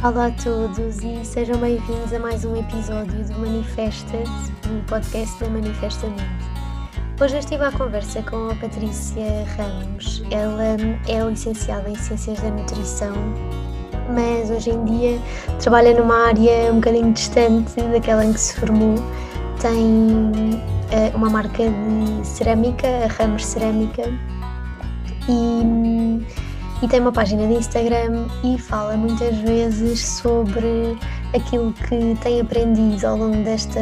Olá a todos e sejam bem-vindos a mais um episódio do Manifesta-se, um podcast da Manifestamente. Hoje eu estive à conversa com a Patrícia Ramos. Ela é licenciada em Ciências da Nutrição, mas hoje em dia trabalha numa área um bocadinho distante daquela em que se formou. Tem uh, uma marca de cerâmica, a Ramos Cerâmica, e e tem uma página de Instagram e fala muitas vezes sobre aquilo que tem aprendido ao longo desta,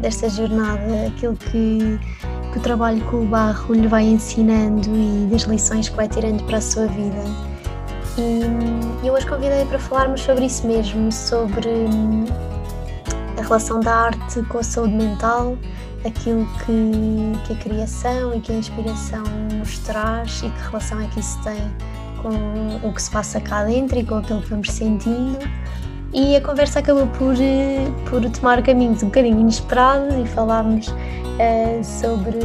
desta jornada, aquilo que, que o trabalho com o barro lhe vai ensinando e das lições que vai tirando para a sua vida. E eu hoje convidei para falarmos sobre isso mesmo, sobre a relação da arte com a saúde mental, aquilo que, que a criação e que a inspiração nos traz e que relação é que isso tem com o que se passa cá dentro e com aquilo que vamos sentindo. E a conversa acabou por, por tomar caminhos um bocadinho inesperados e falámos uh, sobre,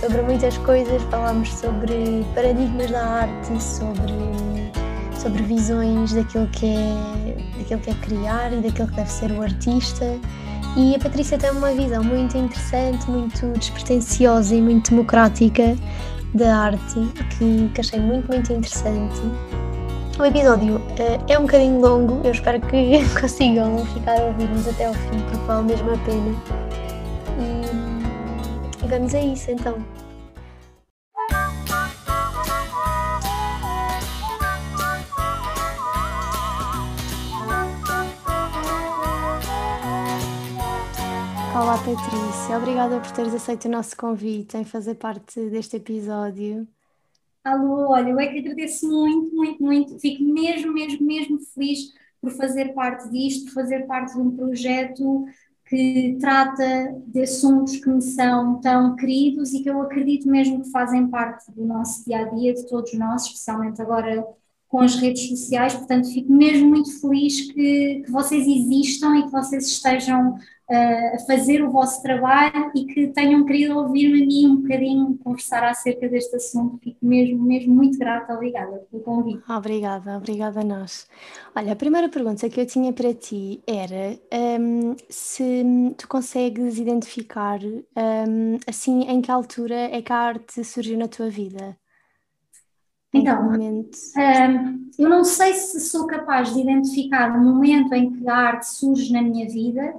sobre muitas coisas, falámos sobre paradigmas da arte, sobre, sobre visões daquilo que, é, daquilo que é criar e daquilo que deve ser o artista e a Patrícia tem uma visão muito interessante, muito despretensiosa e muito democrática da arte, que, que achei muito, muito interessante. O episódio uh, é um bocadinho longo, eu espero que consigam ficar a ouvir-nos até ao fim, porque vale mesmo a pena. E, e vamos a isso então. Olá Patrícia, obrigada por teres aceito o nosso convite em fazer parte deste episódio. Alô, olha, eu é que agradeço muito, muito, muito, fico mesmo, mesmo, mesmo feliz por fazer parte disto, por fazer parte de um projeto que trata de assuntos que me são tão queridos e que eu acredito mesmo que fazem parte do nosso dia a dia, de todos nós, especialmente agora com as redes sociais. Portanto, fico mesmo muito feliz que, que vocês existam e que vocês estejam a fazer o vosso trabalho e que tenham querido ouvir-me a mim um bocadinho conversar acerca deste assunto. Fico mesmo, mesmo muito grata, obrigada pelo convite. Obrigada, obrigada a nós. Olha, a primeira pergunta que eu tinha para ti era um, se tu consegues identificar um, assim em que altura é que a arte surgiu na tua vida? Então, um, eu não sei se sou capaz de identificar o momento em que a arte surge na minha vida,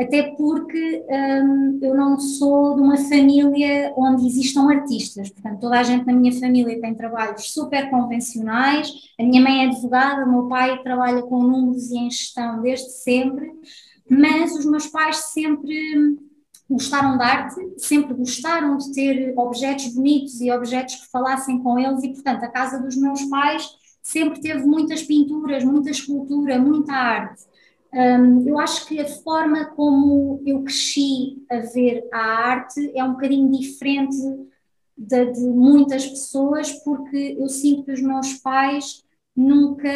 até porque hum, eu não sou de uma família onde existam artistas, portanto, toda a gente na minha família tem trabalhos super convencionais. A minha mãe é advogada, o meu pai trabalha com números e em gestão desde sempre, mas os meus pais sempre gostaram de arte, sempre gostaram de ter objetos bonitos e objetos que falassem com eles, e portanto, a casa dos meus pais sempre teve muitas pinturas, muita escultura, muita arte. Um, eu acho que a forma como eu cresci a ver a arte é um bocadinho diferente de, de muitas pessoas, porque eu sinto que os meus pais nunca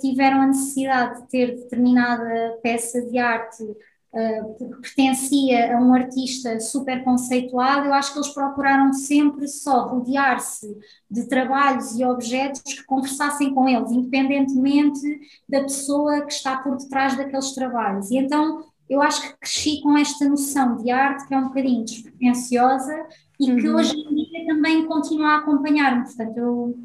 tiveram a necessidade de ter determinada peça de arte porque pertencia a um artista super conceituado, eu acho que eles procuraram sempre só rodear-se de trabalhos e objetos que conversassem com eles, independentemente da pessoa que está por detrás daqueles trabalhos. E então eu acho que cresci com esta noção de arte que é um bocadinho despretensiosa e que uhum. hoje em dia também continua a acompanhar-me. Portanto, eu,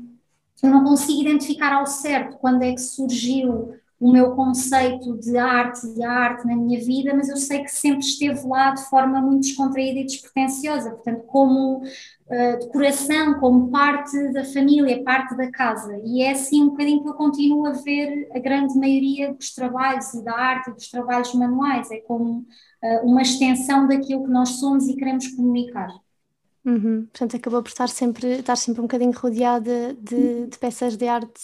eu não consigo identificar ao certo quando é que surgiu o meu conceito de arte e arte na minha vida, mas eu sei que sempre esteve lá de forma muito descontraída e despretensiosa, portanto, como uh, decoração, como parte da família, parte da casa. E é assim um bocadinho que eu continuo a ver a grande maioria dos trabalhos e da arte e dos trabalhos manuais, é como uh, uma extensão daquilo que nós somos e queremos comunicar. Uhum. Portanto, acabou por estar sempre, estar sempre um bocadinho rodeada de, de peças de arte.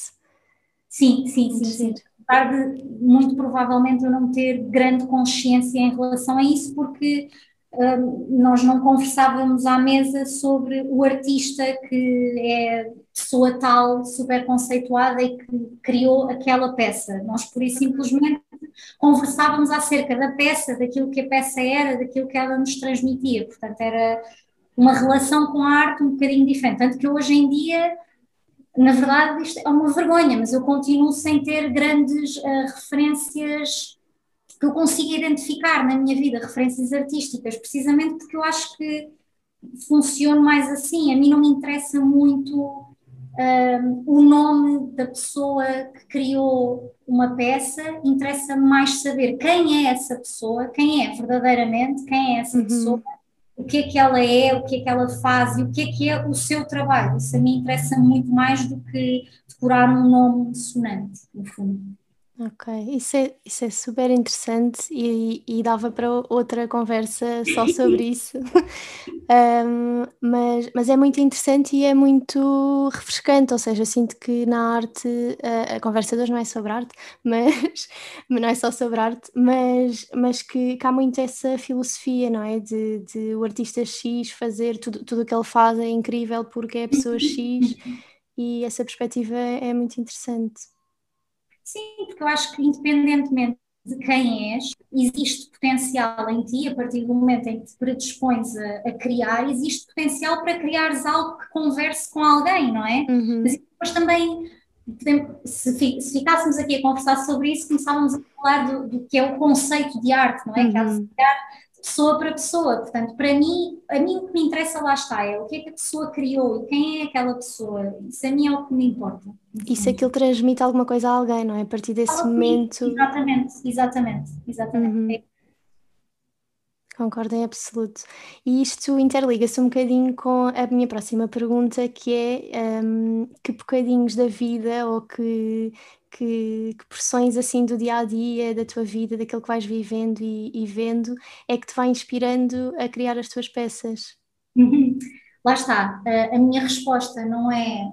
Sim, sim, sim, sim apesar de muito provavelmente eu não ter grande consciência em relação a isso, porque um, nós não conversávamos à mesa sobre o artista que é pessoa tal, super conceituada e que criou aquela peça. Nós, por isso, simplesmente conversávamos acerca da peça, daquilo que a peça era, daquilo que ela nos transmitia. Portanto, era uma relação com a arte um bocadinho diferente. Tanto que hoje em dia na verdade, isto é uma vergonha, mas eu continuo sem ter grandes uh, referências que eu consiga identificar na minha vida, referências artísticas, precisamente porque eu acho que funciono mais assim. A mim não me interessa muito um, o nome da pessoa que criou uma peça, interessa mais saber quem é essa pessoa, quem é verdadeiramente, quem é essa uhum. pessoa o que é que ela é, o que é que ela faz e o que é que é o seu trabalho. Isso a mim interessa muito mais do que decorar um nome sonante, no fundo. Ok, isso é, isso é super interessante e, e dava para outra conversa só sobre isso. Um, mas, mas é muito interessante e é muito refrescante, ou seja, eu sinto que na arte, a, a conversa de hoje não é sobre arte, mas, não é só sobre arte, mas, mas que, que há muito essa filosofia, não é? De, de o artista X fazer tudo, tudo o que ele faz é incrível porque é a pessoa X e essa perspectiva é muito interessante. Sim, porque eu acho que independentemente de quem és, existe potencial em ti, a partir do momento em que te predispões a, a criar, existe potencial para criares algo que converse com alguém, não é? Uhum. Mas depois também, se, se, ficássemos aqui a conversar sobre isso, começávamos a falar do, do que é o conceito de arte, não é? Uhum. Que há de pessoa para pessoa. Portanto, para mim, a mim o que me interessa lá está é o que é que a pessoa criou e quem é aquela pessoa. Isso a mim é o que me importa. E se aquilo transmite alguma coisa a alguém, não é? A partir desse momento. Exatamente, exatamente, exatamente. Uhum. É. Concordo em absoluto. E isto interliga-se um bocadinho com a minha próxima pergunta, que é um, que bocadinhos da vida ou que, que, que porções assim do dia a dia, da tua vida, daquilo que vais vivendo e, e vendo, é que te vai inspirando a criar as tuas peças? Uhum. Lá está, a, minha resposta não é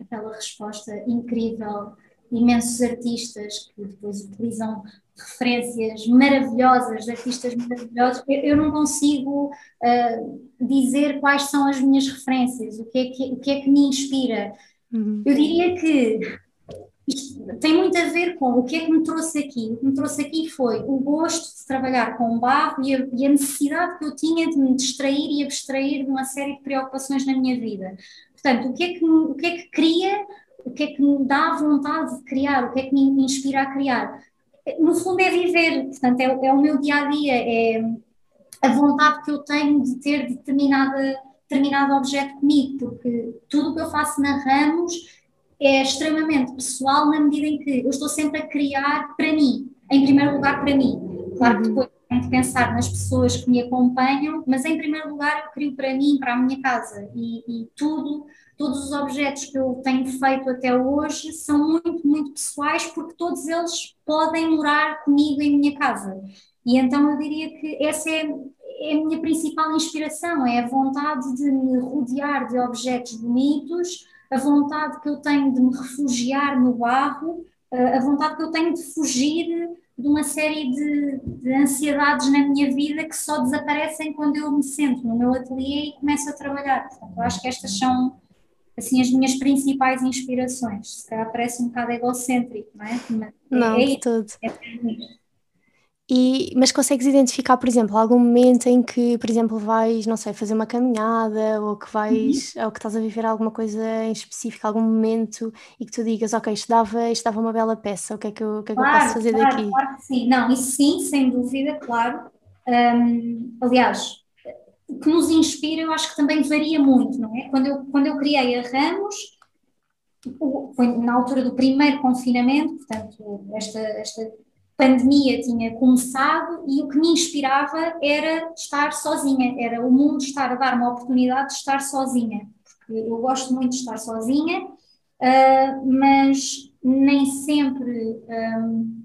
aquela resposta incrível, imensos artistas que depois utilizam referências maravilhosas, de artistas maravilhosos, eu, não consigo dizer quais são as minhas referências, o que é que, o que, é que me inspira. Uhum. Eu diria que isto tem muito a ver com o que é que me trouxe aqui. O que me trouxe aqui foi o gosto de trabalhar com o barro e a, e a necessidade que eu tinha de me distrair e abstrair de uma série de preocupações na minha vida. Portanto, o que é que, o que, é que cria, o que é que me dá vontade de criar, o que é que me inspira a criar? No fundo, é viver, portanto, é, é o meu dia a dia, é a vontade que eu tenho de ter determinada, determinado objeto comigo, porque tudo o que eu faço na Ramos é extremamente pessoal na medida em que eu estou sempre a criar para mim, em primeiro lugar para mim. Claro que uhum. depois tenho que pensar nas pessoas que me acompanham, mas em primeiro lugar eu crio para mim, para a minha casa e, e tudo, todos os objetos que eu tenho feito até hoje são muito, muito pessoais porque todos eles podem morar comigo em minha casa. E então eu diria que essa é, é a minha principal inspiração, é a vontade de me rodear de objetos bonitos, a vontade que eu tenho de me refugiar no barro, a vontade que eu tenho de fugir de uma série de, de, ansiedades na minha vida que só desaparecem quando eu me sento no meu ateliê e começo a trabalhar. Portanto, eu acho que estas são assim as minhas principais inspirações. Se calhar parece um bocado egocêntrico, não é? Mas não, é, de tudo. É, e, mas consegues identificar, por exemplo, algum momento em que, por exemplo, vais, não sei, fazer uma caminhada ou que vais, uhum. ou que estás a viver alguma coisa em específico, algum momento e que tu digas, ok, isto dava, isto dava uma bela peça, o que é que eu, que é que claro, eu posso fazer claro, daqui? Claro que sim, não, isso sim, sem dúvida, claro. Um, aliás, o que nos inspira eu acho que também varia muito, não é? Quando eu, quando eu criei a Ramos, foi na altura do primeiro confinamento, portanto, esta, esta pandemia tinha começado e o que me inspirava era estar sozinha, era o mundo estar a dar uma oportunidade de estar sozinha, porque eu gosto muito de estar sozinha, uh, mas nem sempre um,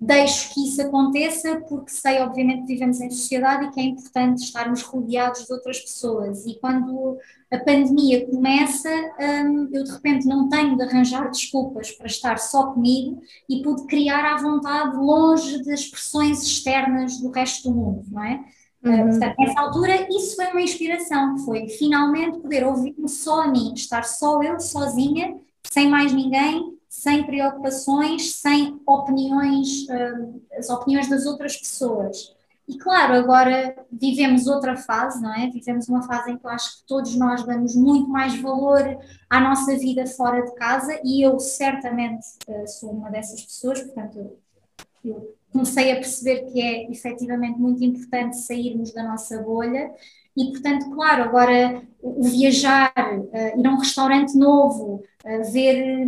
deixo que isso aconteça, porque sei, obviamente, que vivemos em sociedade e que é importante estarmos rodeados de outras pessoas. E quando a pandemia começa, hum, eu de repente não tenho de arranjar desculpas para estar só comigo e pude criar à vontade, longe das pressões externas do resto do mundo, não é? Hum, uhum. Portanto, nessa altura, isso foi uma inspiração, foi finalmente poder ouvir-me só a mim, estar só eu, sozinha, sem mais ninguém, sem preocupações, sem opiniões, uh, as opiniões das outras pessoas. e claro, agora vivemos outra fase, não é? Vivemos uma fase em que eu acho que todos nós damos muito mais valor à nossa vida fora de casa e eu certamente uh, sou uma dessas pessoas, portanto, eu, comecei a perceber que é efetivamente muito importante sairmos da nossa bolha e, portanto, claro, agora o viajar, uh, ir a um restaurante novo, uh, ver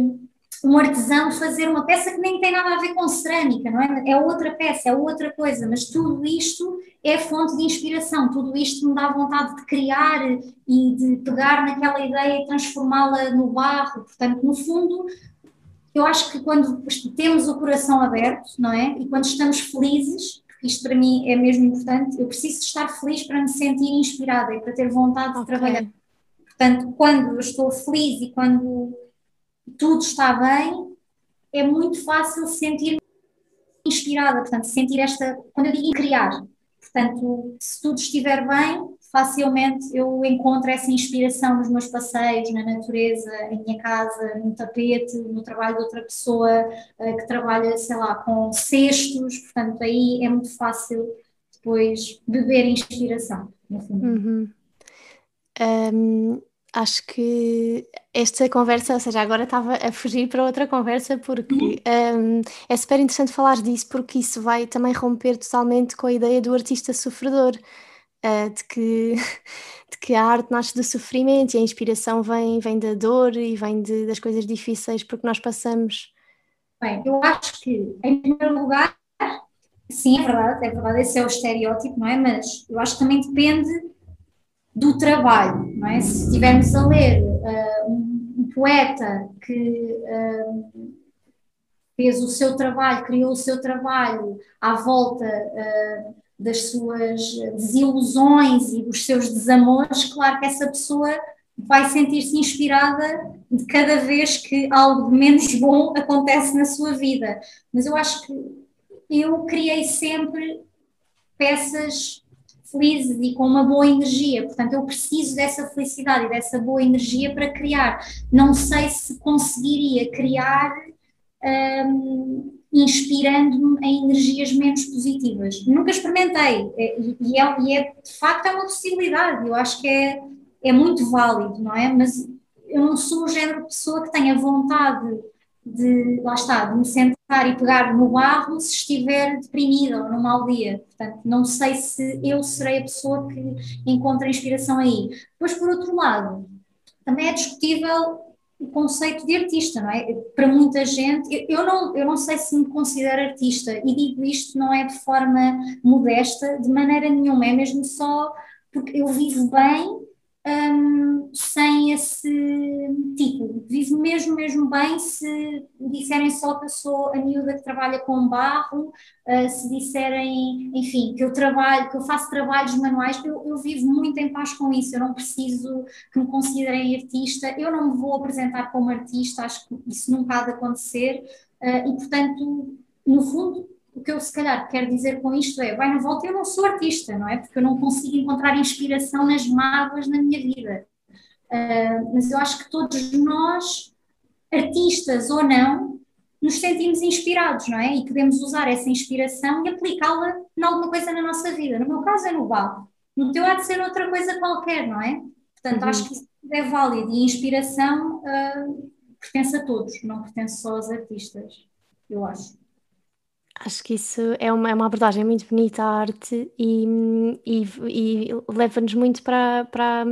um artesão fazer uma peça que nem tem nada a ver com cerâmica, não é? É outra peça, é outra coisa, mas tudo isto é fonte de inspiração, tudo isto me dá vontade de criar e de pegar naquela ideia e transformá-la no barro. Portanto, no fundo, eu acho que quando temos o coração aberto, não é? E quando estamos felizes, porque isto para mim é mesmo importante, eu preciso estar feliz para me sentir inspirada e para ter vontade de okay. trabalhar. Portanto, quando eu estou feliz e quando tudo está bem, é muito fácil sentir inspirada, portanto, sentir esta, quando eu digo criar, portanto, se tudo estiver bem, facilmente eu encontro essa inspiração nos meus passeios, na natureza, em minha casa, no tapete, no trabalho de outra pessoa uh, que trabalha, sei lá, com cestos, portanto, aí é muito fácil depois beber inspiração, no fundo. Uhum. Um, acho que esta conversa, ou seja, agora estava a fugir para outra conversa porque um, é super interessante falar disso porque isso vai também romper totalmente com a ideia do artista sofredor, uh, de, que, de que a arte nasce do sofrimento e a inspiração vem, vem da dor e vem de, das coisas difíceis porque nós passamos. Bem, eu acho que, em primeiro lugar, sim, é verdade, é verdade, esse é o estereótipo, não é? Mas eu acho que também depende do trabalho, não é? Se estivermos a ler uh, um, poeta que uh, fez o seu trabalho, criou o seu trabalho à volta uh, das suas desilusões e dos seus desamores, claro que essa pessoa vai sentir-se inspirada de cada vez que algo menos bom acontece na sua vida. Mas eu acho que eu criei sempre peças felizes e com uma boa energia. Portanto, eu preciso dessa felicidade e dessa boa energia para criar. Não sei se conseguiria criar um, inspirando-me em energias menos positivas. Nunca experimentei é, e é, e é, de facto é uma possibilidade. Eu acho que é, é muito válido, não é? Mas eu não sou o género de pessoa que tenha vontade de, lá está, de me sentar e pegar no barro se estiver deprimida ou num mau dia. Portanto, não sei se eu serei a pessoa que encontra inspiração aí. Pois, por outro lado, também é discutível o conceito de artista, não é? Para muita gente, eu, eu, não, eu não sei se me considero artista, e digo isto não é de forma modesta, de maneira nenhuma, é mesmo só porque eu vivo bem um, sem esse título. Vivo mesmo, mesmo bem se disserem só que eu sou a miúda que trabalha com barro, uh, se disserem, enfim, que eu trabalho, que eu faço trabalhos manuais, eu, eu vivo muito em paz com isso, eu não preciso que me considerem artista, eu não me vou apresentar como artista, acho que isso nunca há de acontecer, uh, e portanto, no fundo, o que eu se calhar quero dizer com isto é, vai na volta, eu não sou artista, não é? Porque eu não consigo encontrar inspiração nas mágoas na minha vida. Uh, mas eu acho que todos nós, artistas ou não, nos sentimos inspirados, não é? E podemos usar essa inspiração e aplicá-la em alguma coisa na nossa vida. No meu caso é no barro. No teu há de ser outra coisa qualquer, não é? Portanto, uhum. acho que isso é válido e inspiração uh, pertence a todos, não pertence só aos artistas, eu acho. Acho que isso é uma, é uma abordagem muito bonita à arte e, e, e leva-nos muito para, para,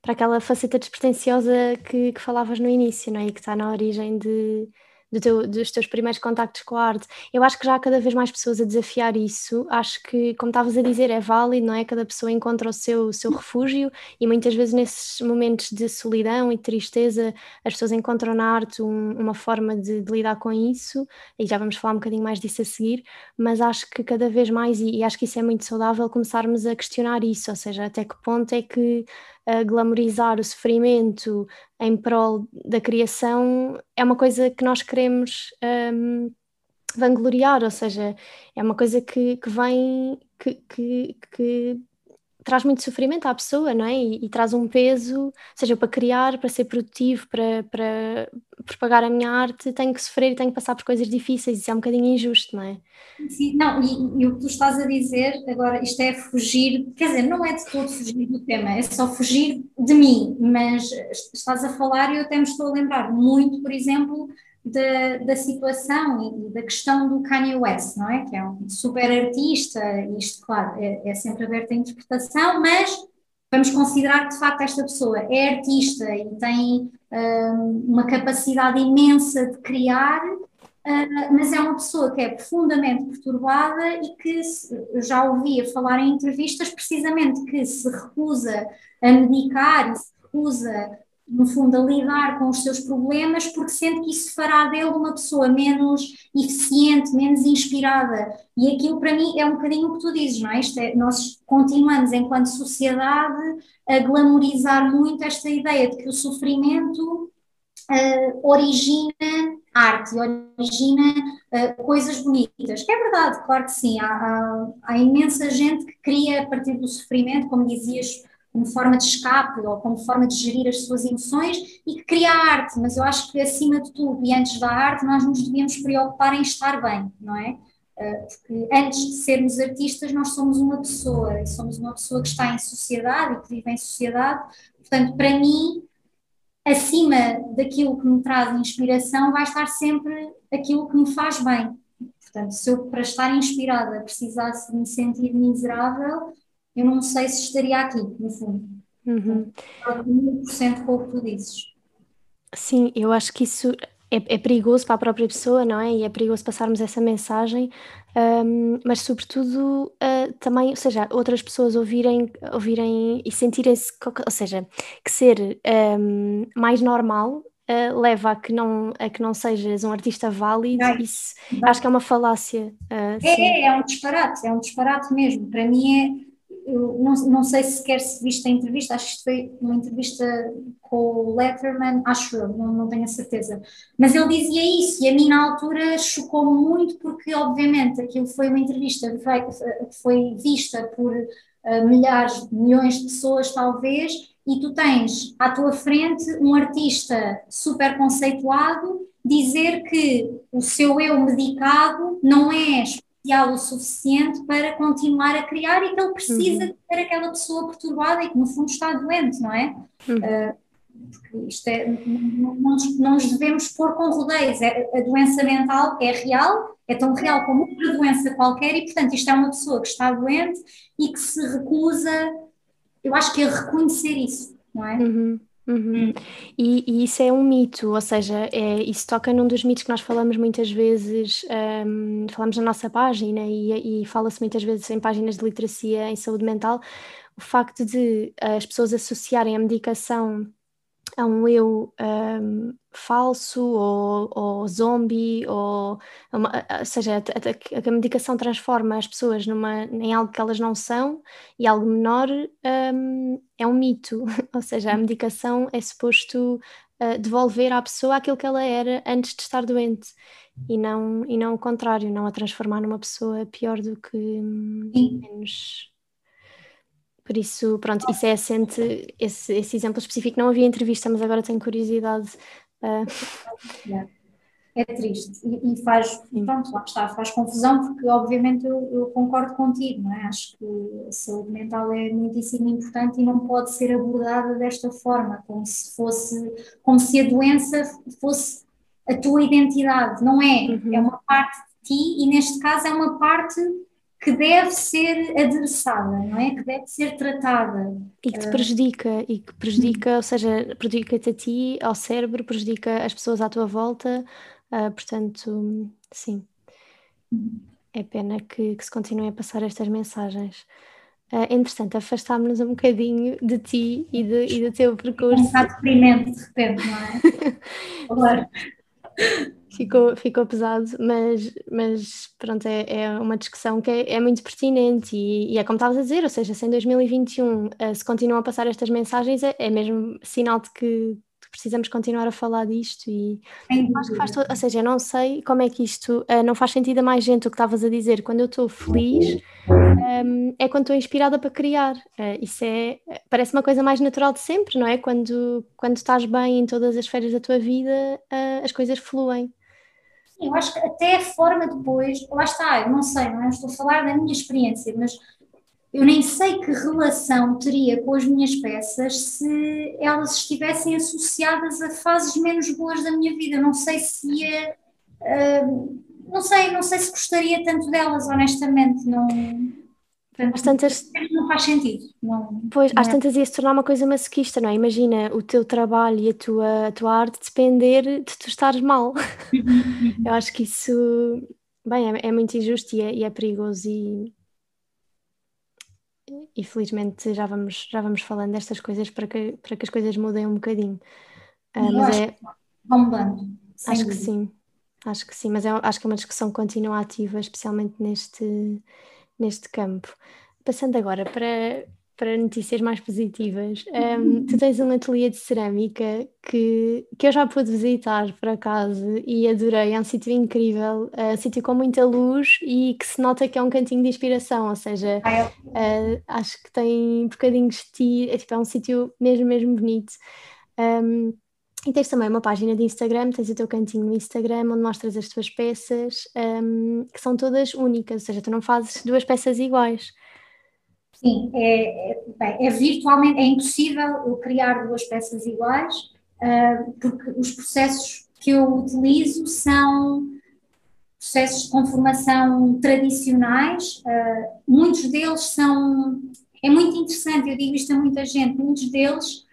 para aquela faceta despretensiosa que, que falavas no início, não é? E que está na origem de, do teu, dos teus primeiros contactos com a arte. Eu acho que já há cada vez mais pessoas a desafiar isso. Acho que, como estavas a dizer, é válido, não é? Cada pessoa encontra o seu, o seu refúgio e muitas vezes nesses momentos de solidão e tristeza as pessoas encontram na arte um, uma forma de, de, lidar com isso e já vamos falar um bocadinho mais disso a seguir, mas acho que cada vez mais, e, e acho que isso é muito saudável, começarmos a questionar isso, ou seja, até que ponto é que uh, glamorizar o sofrimento em prol da criação é uma coisa que nós queremos um, vangloriar, ou seja, é uma coisa que, que vem, que, que, que traz muito sofrimento à pessoa, não é? E, e, traz um peso, seja para criar, para ser produtivo, para, para propagar a minha arte, tenho que sofrer e tenho que passar por coisas difíceis, isso é um bocadinho injusto, não é? Sim, não, e, e, o que tu estás a dizer agora, isto é fugir, quer dizer, não é de todo fugir do tema, é só fugir de mim, mas estás a falar e eu até me estou a lembrar muito, por exemplo, da, da situação e da questão do Kanye West, não é? Que é um super artista, isto, claro, é, é sempre aberto à interpretação, mas vamos considerar que de facto esta pessoa é artista e tem um, uma capacidade imensa de criar, uh, mas é uma pessoa que é profundamente perturbada e que se, já ouvia falar em entrevistas precisamente que se recusa a medicar e se recusa no fundo, a lidar com os seus problemas, porque sente que isso fará dele uma pessoa menos eficiente, menos inspirada. E aquilo, para mim, é um bocadinho o que tu dizes, não é? é nós continuamos, enquanto sociedade, a glamorizar muito esta ideia de que o sofrimento uh, origina arte, origina uh, coisas bonitas. É verdade, claro que sim. Há, há, há imensa gente que cria a partir do sofrimento, como dizias como forma de escape ou como forma de gerir as suas emoções e que cria arte, mas eu acho que acima de tudo e antes da arte nós nos devíamos preocupar em estar bem, não é? Eh, porque antes de sermos artistas nós somos uma pessoa, somos uma pessoa que está em sociedade e que vive em sociedade, portanto para mim acima daquilo que me traz inspiração vai estar sempre aquilo que me faz bem. Portanto, se eu para estar inspirada precisasse de me sentir miserável, eu não sei se estaria aqui, no fundo. Uhum. 100% com o que tu dizes. Sim, eu acho que isso é, é, perigoso para a própria pessoa, não é? E é perigoso passarmos essa mensagem, um, mas sobretudo uh, também, ou seja, outras pessoas ouvirem, ouvirem e sentirem-se, ou seja, que ser um, mais normal Uh, leva a que, não, a que não sejas um artista válido, isso acho que é uma falácia. Uh, é, é, é, um disparate, é um disparate mesmo. Para mim é eu não, não sei se sequer se viste a entrevista, acho que foi uma entrevista com o Letterman, acho eu, não, não tenho a certeza. Mas ele dizia isso e a mim na altura chocou-me muito porque, obviamente, aquilo foi uma entrevista que foi vista por uh, milhares, milhões de pessoas, talvez, e tu tens à tua frente um artista super conceituado dizer que o seu eu medicado não é o suficiente para continuar a criar e que ele precisa uhum. de ter aquela pessoa perturbada e que no fundo está doente, não é? Uhum. Uh, porque isto é, não, não, não nos devemos pôr com rodeios, é, a doença mental é real, é tão real como outra doença qualquer e portanto isto é uma pessoa que está doente e que se recusa, eu acho que é reconhecer isso, não é? Uhum. Uhum. Hum. E, e, isso é um mito, ou seja, é, isso toca num dos mitos que nós falamos muitas vezes, um, falamos na nossa página e, e fala-se muitas vezes em páginas de literacia em saúde mental, o facto de as pessoas associarem a medicação a um eu um, falso ou, ou zombie, ou, uma, ou seja, a, a, a, medicação transforma as pessoas numa, em algo que elas não são e algo menor um, é um mito, ou seja, a medicação é suposto uh, devolver à pessoa aquilo que ela era antes de estar doente e não, e não o contrário, não a transformar numa pessoa pior do que hum, menos por isso, pronto, isso é assente, esse, esse exemplo específico. Não havia entrevista, mas agora tenho curiosidade. Uh... É triste e, e faz, pronto, lá está, faz confusão porque obviamente eu, eu, concordo contigo, não é? Acho que a saúde mental é muitíssimo importante e não pode ser abordada desta forma, como se fosse, como se a doença fosse a tua identidade, não é? Uhum. É uma parte de ti e neste caso é uma parte que deve ser adressada, não é? Que deve ser tratada. E que te prejudica, e que prejudica, ou seja, prejudica-te a ti, ao cérebro, prejudica as pessoas à tua volta, uh, portanto, sim. É pena que, que, se continuem a passar estas mensagens. Uh, é interessante, afastámos-nos um bocadinho de ti e, de, e do teu percurso. Um bocado deprimente, de repente, não é? claro ficou, ficou pesado, mas, mas pronto, é, é uma discussão que é, é muito pertinente e, e, é como estavas a dizer, ou seja, se em 2021 uh, eh, se continuam a passar estas mensagens, é, é mesmo sinal de que, precisamos continuar a falar disto e acho que faz todo, ou seja, eu não sei como é que isto uh, não faz sentido a mais gente o que estavas a dizer, quando eu estou feliz um, é quando estou inspirada para criar, uh, isso é, parece uma coisa mais natural de sempre, não é? Quando, quando estás bem em todas as esferas da tua vida, uh, as coisas fluem. Eu acho que até a forma depois, lá está, eu não sei, não é? estou a falar da minha experiência, mas eu nem sei que relação teria com as minhas peças se elas estivessem associadas a fases menos boas da minha vida. Não sei se ia. Uh, não sei, não sei se gostaria tanto delas, honestamente. Não, portanto, às tantas... não faz sentido. Não, pois, não às é. tantas ia se tornar uma coisa masoquista, não é? Imagina o teu trabalho e a tua, a tua arte depender de tu estares mal. Uhum, uhum. Eu acho que isso, bem, é, é muito injusto e é, e é perigoso e e felizmente já vamos, já vamos falando destas coisas para que, para que as coisas mudem um bocadinho. Uh, mas é, vão mudando. Acho que sim, acho que sim, mas é, acho que é uma discussão continua ativa, especialmente neste, neste campo. Passando agora para, para notícias mais positivas, um, tu tens um ateliê de cerâmica que, que eu já pude visitar por acaso e adorei, é um sítio incrível, uh, sítio com muita luz e que se nota que é um cantinho de inspiração, ou seja, uh, acho que tem bocadinhos de ti, é, tipo, é um sítio mesmo, mesmo bonito. Um, e tens também uma página de Instagram, tens o teu cantinho no Instagram onde mostras as tuas peças um, que são todas únicas, ou seja, tu não fazes duas peças iguais. Sim, é, é, bem, é virtualmente, é impossível eu criar duas peças iguais, uh, porque os processos que eu utilizo são processos de conformação tradicionais, uh, muitos deles são, é muito interessante, eu digo isto a muita gente, muitos deles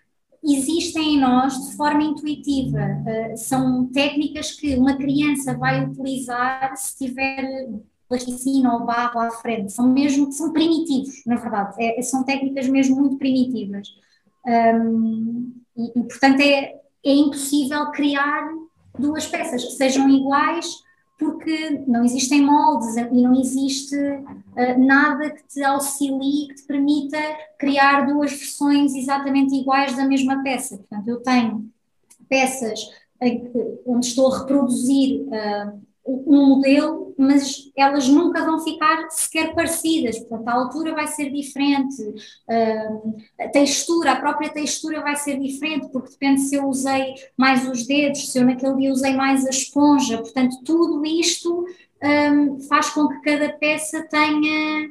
existem em nós de forma intuitiva, uh, são técnicas que uma criança vai utilizar se tiver plasticina ou barro à frente, são mesmo, são primitivos, na verdade, é, são técnicas mesmo muito primitivas. Um, e, e, portanto, é, é impossível criar duas peças que sejam iguais, porque não existem moldes e não existe uh, nada que te auxilie, que te permita criar duas versões exatamente iguais da mesma peça. Portanto, eu tenho peças onde estou a reproduzir uh, um modelo, mas elas nunca vão ficar sequer parecidas, portanto a altura vai ser diferente, a textura, a própria textura vai ser diferente, porque depende se eu usei mais os dedos, se eu naquele dia usei mais a esponja, portanto tudo isto um, faz com que cada peça tenha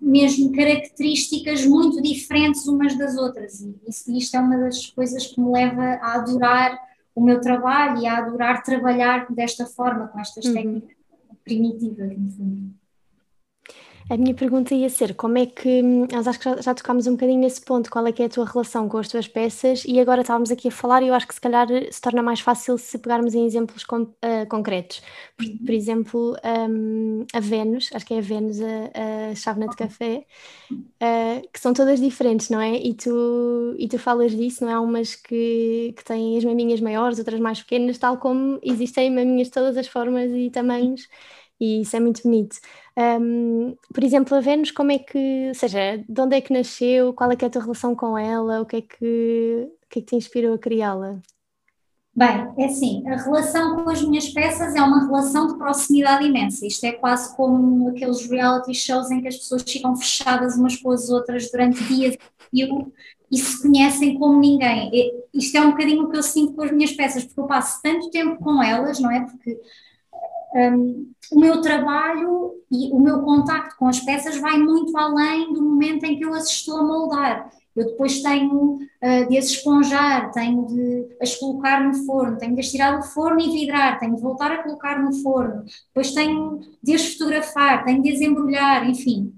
mesmo características muito diferentes umas das outras, e isto é uma das coisas que me leva a adorar o meu trabalho e a adorar trabalhar desta forma, com estas uhum. técnicas primitivas, no fundo. A minha pergunta ia ser como é que, nós acho que já, já tocámos um bocadinho nesse ponto, qual é que é a tua relação com as tuas peças e agora estávamos aqui a falar e eu acho que se calhar se torna mais fácil se pegarmos em exemplos com, uh, concretos. Por, uhum. por exemplo, um, a Vênus, acho que é a Vênus, a, a chávena de café, uh, que são todas diferentes, não é? E tu, e tu falas disso, não é? Há umas que, que têm as maminhas maiores, outras mais pequenas, tal como existem maminhas de todas as formas e tamanhos e isso é muito bonito. Um, por exemplo, a Vênus, como é que, ou seja, de onde é que nasceu, qual é que é a tua relação com ela, o que é que, o que, é que te inspirou a criá-la? Bem, é assim, a relação com as minhas peças é uma relação de proximidade imensa. Isto é quase como aqueles reality shows em que as pessoas ficam fechadas umas com as outras durante dias e se conhecem como ninguém. Isto é um bocadinho o que eu sinto com as minhas peças, porque eu passo tanto tempo com elas, não é? Porque um, o meu trabalho e o meu contacto com as peças vai muito além do momento em que eu as estou a moldar. Eu depois tenho uh, de as esponjar, tenho de as colocar no forno, tenho de as tirar do forno e vidrar, tenho de voltar a colocar no forno, depois tenho de as fotografar, tenho de as embrulhar, enfim.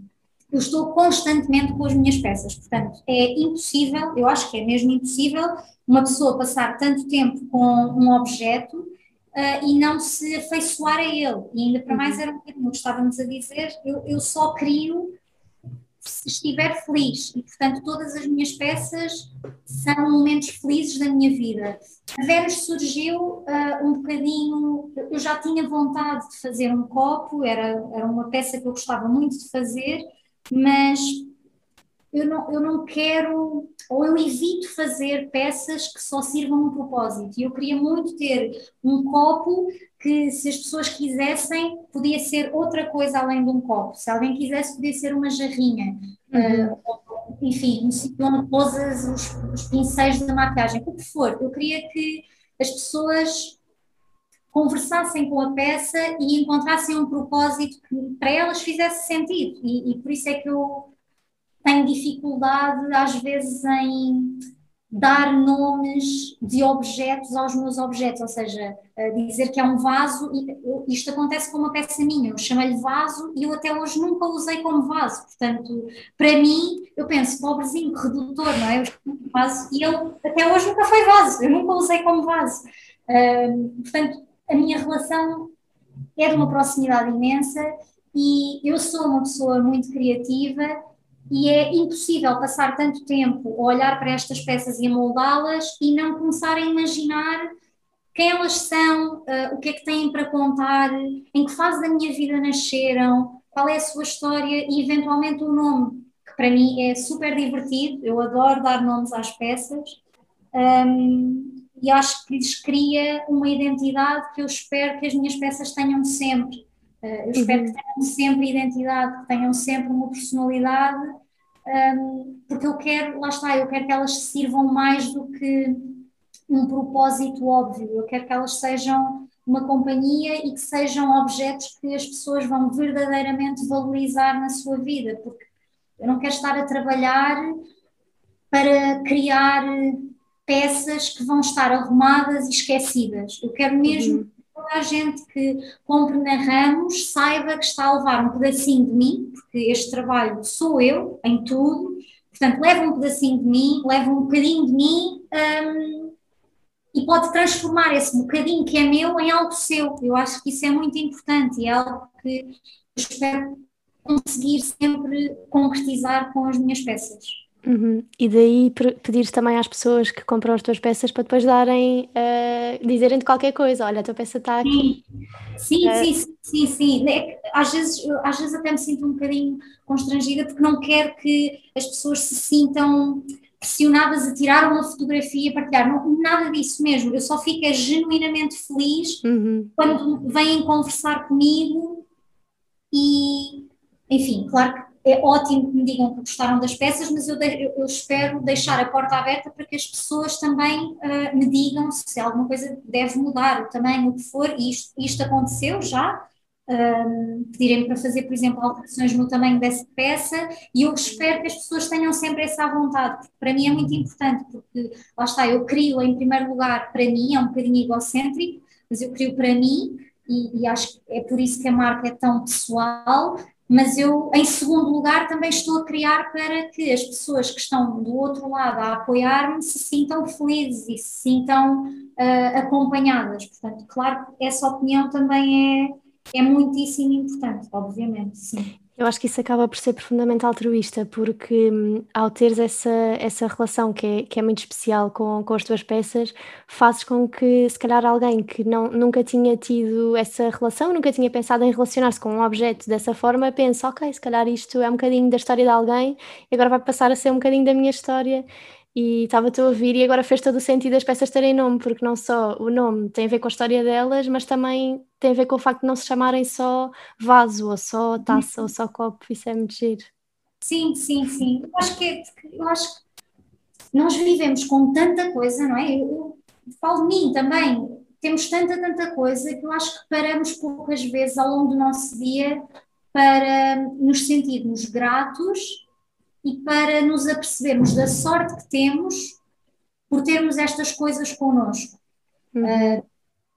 Eu estou constantemente com as minhas peças, portanto, é impossível, eu acho que é mesmo impossível, uma pessoa passar tanto tempo com um objeto uh, e não se afeiçoar a ele. E ainda para mais uhum. era um bocadinho, estávamos a dizer, eu, eu só crio se estiver feliz e portanto todas as minhas peças são momentos felizes da minha vida. A Vênus surgiu uh, um bocadinho, eu já tinha vontade de fazer um copo, era, era uma peça que eu gostava muito de fazer, mas eu não, eu não quero, ou eu evito fazer peças que só sirvam um propósito. E eu queria muito ter um copo que, se as pessoas quisessem, podia ser outra coisa além de um copo. Se alguém quisesse, podia ser uma jarrinha. Uhum. Uh, enfim, um sítio onde posas os, os pincéis da maquiagem, o que for. Eu queria que as pessoas conversassem com a peça e encontrassem um propósito que para elas fizesse sentido. E, e por isso é que eu tenho dificuldade, às vezes, em dar nomes de objetos aos meus objetos, ou seja, dizer que é um vaso, isto acontece com uma peça minha, eu chamei-lhe vaso e eu até hoje nunca usei como vaso, portanto, para mim, eu penso, pobrezinho, redutor, não é? Vaso, e ele até hoje nunca foi vaso, eu nunca usei como vaso. Portanto, a minha relação é de uma proximidade imensa e eu sou uma pessoa muito criativa e é impossível passar tanto tempo a olhar para estas peças e a moldá-las e não começar a imaginar quem elas são, uh, o que é que têm para contar, em que fase da minha vida nasceram, qual é a sua história e eventualmente o nome, que para mim é super divertido, eu adoro dar nomes às peças um, e acho que lhes cria uma identidade que eu espero que as minhas peças tenham sempre. Uh, eu espero uhum. que tenham sempre identidade, que tenham sempre uma personalidade, um, porque eu quero, lá está, eu quero que elas sirvam mais do que um propósito óbvio, eu quero que elas sejam uma companhia e que sejam objetos que as pessoas vão verdadeiramente valorizar na sua vida, porque eu não quero estar a trabalhar para criar peças que vão estar arrumadas e esquecidas. Eu quero mesmo uhum toda a gente que compre na Ramos saiba que está a levar um pedacinho de mim, porque este trabalho sou eu em tudo, portanto, leva um pedacinho de mim, leva um bocadinho de mim um, e pode transformar esse bocadinho que é meu em algo seu. Eu acho que isso é muito importante e é algo que eu espero conseguir sempre concretizar com as minhas peças. Uhum. E daí pedir também às pessoas que compram as tuas peças para depois darem, uh, dizerem de qualquer coisa, olha, a tua peça está aqui. Sim, uh, sim, sim, sim, sim. É às, vezes, às vezes até me sinto um bocadinho constrangida porque não quero que as pessoas se sintam pressionadas a tirar uma fotografia, partilhar, não, nada disso mesmo. Eu só fico genuinamente feliz uhum. quando vêm conversar comigo e, enfim, claro que é ótimo que me digam que gostaram das peças, mas eu, de, eu espero deixar a porta aberta para que as pessoas também uh, me digam se alguma coisa deve mudar, o tamanho, o que for, e isto, isto aconteceu já. Um, pedirem para fazer, por exemplo, alterações no tamanho dessa peça e eu espero que as pessoas tenham sempre essa vontade, porque para mim é muito importante, porque lá está, eu crio em primeiro lugar para mim, é um bocadinho egocêntrico, mas eu crio para mim e, e acho que é por isso que a marca é tão pessoal mas eu, em segundo lugar, também estou a criar para que as pessoas que estão do outro lado a apoiar-me se sintam felizes e se sintam uh, acompanhadas. Portanto, claro que essa opinião também é, é muitíssimo importante, obviamente, sim. Eu acho que isso acaba por ser profundamente altruísta, porque hum, ao teres essa, essa relação que é, que é muito especial com, com as tuas peças, fazes com que, se calhar, alguém que não, nunca tinha tido essa relação, nunca tinha pensado em relacionar-se com um objeto dessa forma, pense, ok, se calhar isto é um bocadinho da história de alguém e agora vai passar a ser um bocadinho da minha história e estava-te a ouvir e agora fez todo o sentido as peças terem nome, porque não só o nome tem a ver com a história delas, mas também tem a ver com o facto de não se chamarem só vaso, ou só taça, ou só copo, isso é muito giro. Sim, sim, sim. Eu acho que, é, eu acho que nós vivemos com tanta coisa, não é? Eu, eu falo de mim também, temos tanta, tanta coisa que eu acho que paramos poucas vezes ao longo do nosso dia para nos sentirmos gratos e para nos apercebermos da sorte que temos por termos estas coisas connosco. Uhum. Uh,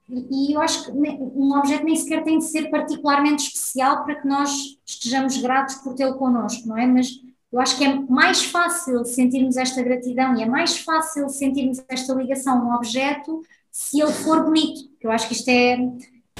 e, e eu acho que um objeto nem sequer tem de ser particularmente especial para que nós estejamos gratos por tê-lo connosco, não é? Mas eu acho que é mais fácil sentirmos esta gratidão e é mais fácil sentirmos esta ligação a um objeto se ele for bonito. Eu acho que isto é,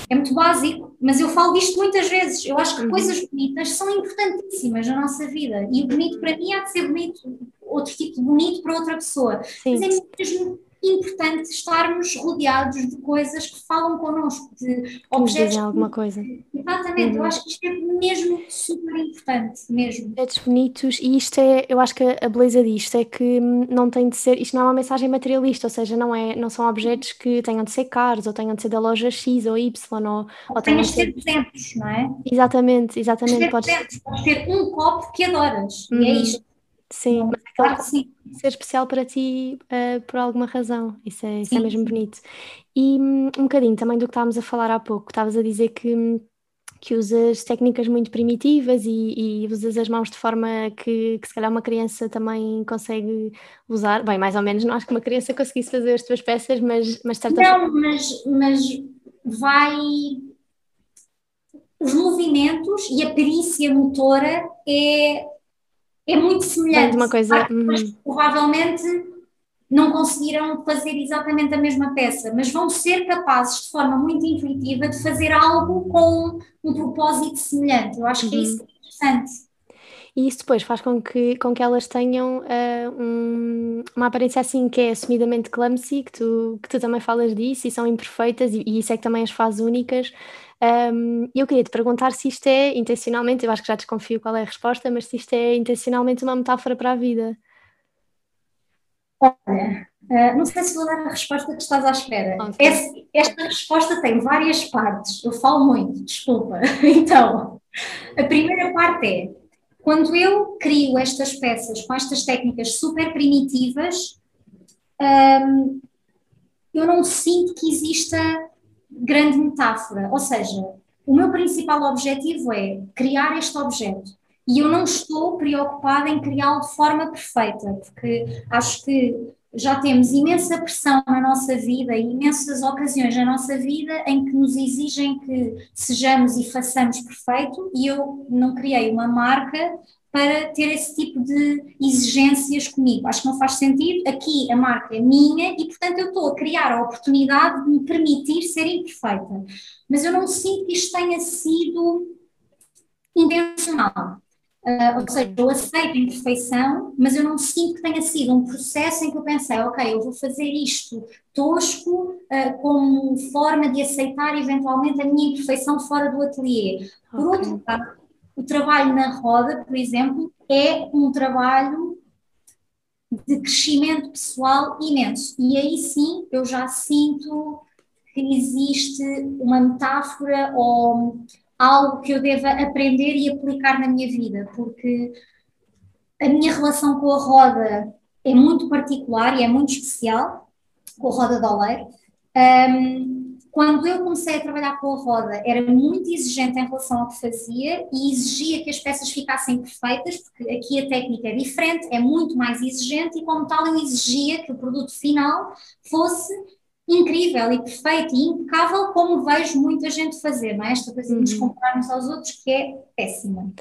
é muito básico, mas eu falo disto muitas vezes. Eu acho que uhum. coisas bonitas são importantíssimas na nossa vida e o bonito para mim há de ser bonito, outro tipo de bonito para outra pessoa. Sim. Mas é mesmo importante estarmos rodeados de coisas que falam connosco, de objetos. Que alguma coisa. Exatamente, uhum. eu acho que isto é mesmo super importante, mesmo. Projetos bonitos, e isto é, eu acho que a beleza disto é que não tem de ser, isto não é uma mensagem materialista, ou seja, não, é, não são objetos que tenham de ser caros, ou tenham de ser da loja X ou Y, ou, ou tenham de ser exemplos, não é? Exatamente, exatamente. Podes ter, podes ter um copo que adoras, uhum. e é uhum. isto. Sim, claro que sim. ser especial para ti uh, por alguma razão, isso é, isso é mesmo bonito. E um, um bocadinho também do que estávamos a falar há pouco, estavas a dizer que, que usas técnicas muito primitivas e, e usas as mãos de forma que, que se calhar uma criança também consegue usar, bem, mais ou menos, não acho que uma criança conseguisse fazer as tuas peças, mas, mas certa Não, mas, mas vai os movimentos e a perícia motora é é muito semelhante. uma coisa. Mas uhum. provavelmente não conseguiram fazer exatamente a mesma peça, mas vão ser capazes de forma muito intuitiva de fazer algo com um propósito semelhante. Eu acho que é isso que é interessante. E isso depois faz com que, com que elas tenham uh, um, uma aparência assim que é assumidamente clumsy, que tu, que tu também falas disso, e são imperfeitas, e, e isso é que também as faz únicas, um, eu queria te perguntar se isto é intencionalmente, eu acho que já desconfio qual é a resposta, mas se isto é intencionalmente uma metáfora para a vida. Olha, uh, não sei se vou dar a resposta que estás à espera. Okay. Esta, esta resposta tem várias partes, eu falo muito, desculpa. Então, a primeira parte é: quando eu crio estas peças com estas técnicas super primitivas, um, eu não sinto que exista grande metáfora. Ou seja, o meu principal objetivo é criar este objeto. E eu não estou preocupada em criá-lo de forma perfeita, porque acho que já temos imensa pressão na nossa vida e imensas ocasiões na nossa vida em que nos exigem que sejamos e façamos perfeito, e eu não criei uma marca para ter esse tipo de exigências comigo. Acho que não faz sentido. Aqui a marca é minha e, portanto, eu estou a criar a oportunidade de me permitir ser imperfeita. Mas eu não sinto que isto tenha sido intencional. Uh, ou seja, eu aceito a imperfeição, mas eu não sinto que tenha sido um processo em que eu pensei, ok, eu vou fazer isto tosco uh, como forma de aceitar eventualmente a minha imperfeição fora do ateliê. Por okay. outro lado, o trabalho na roda, por exemplo, é um trabalho de crescimento pessoal imenso. E aí sim eu já sinto que existe uma metáfora ou algo que eu deva aprender e aplicar na minha vida, porque a minha relação com a roda é muito particular e é muito especial, com a roda de oleiro. Um, quando eu comecei a trabalhar com a roda, era muito exigente em relação ao que fazia e exigia que as peças ficassem perfeitas, porque aqui a técnica é diferente, é muito mais exigente e, como tal, eu exigia que o produto final fosse incrível e perfeito e impecável, como vejo muita gente fazer, não é? Esta coisa de nos uhum. compararmos aos outros que é péssima.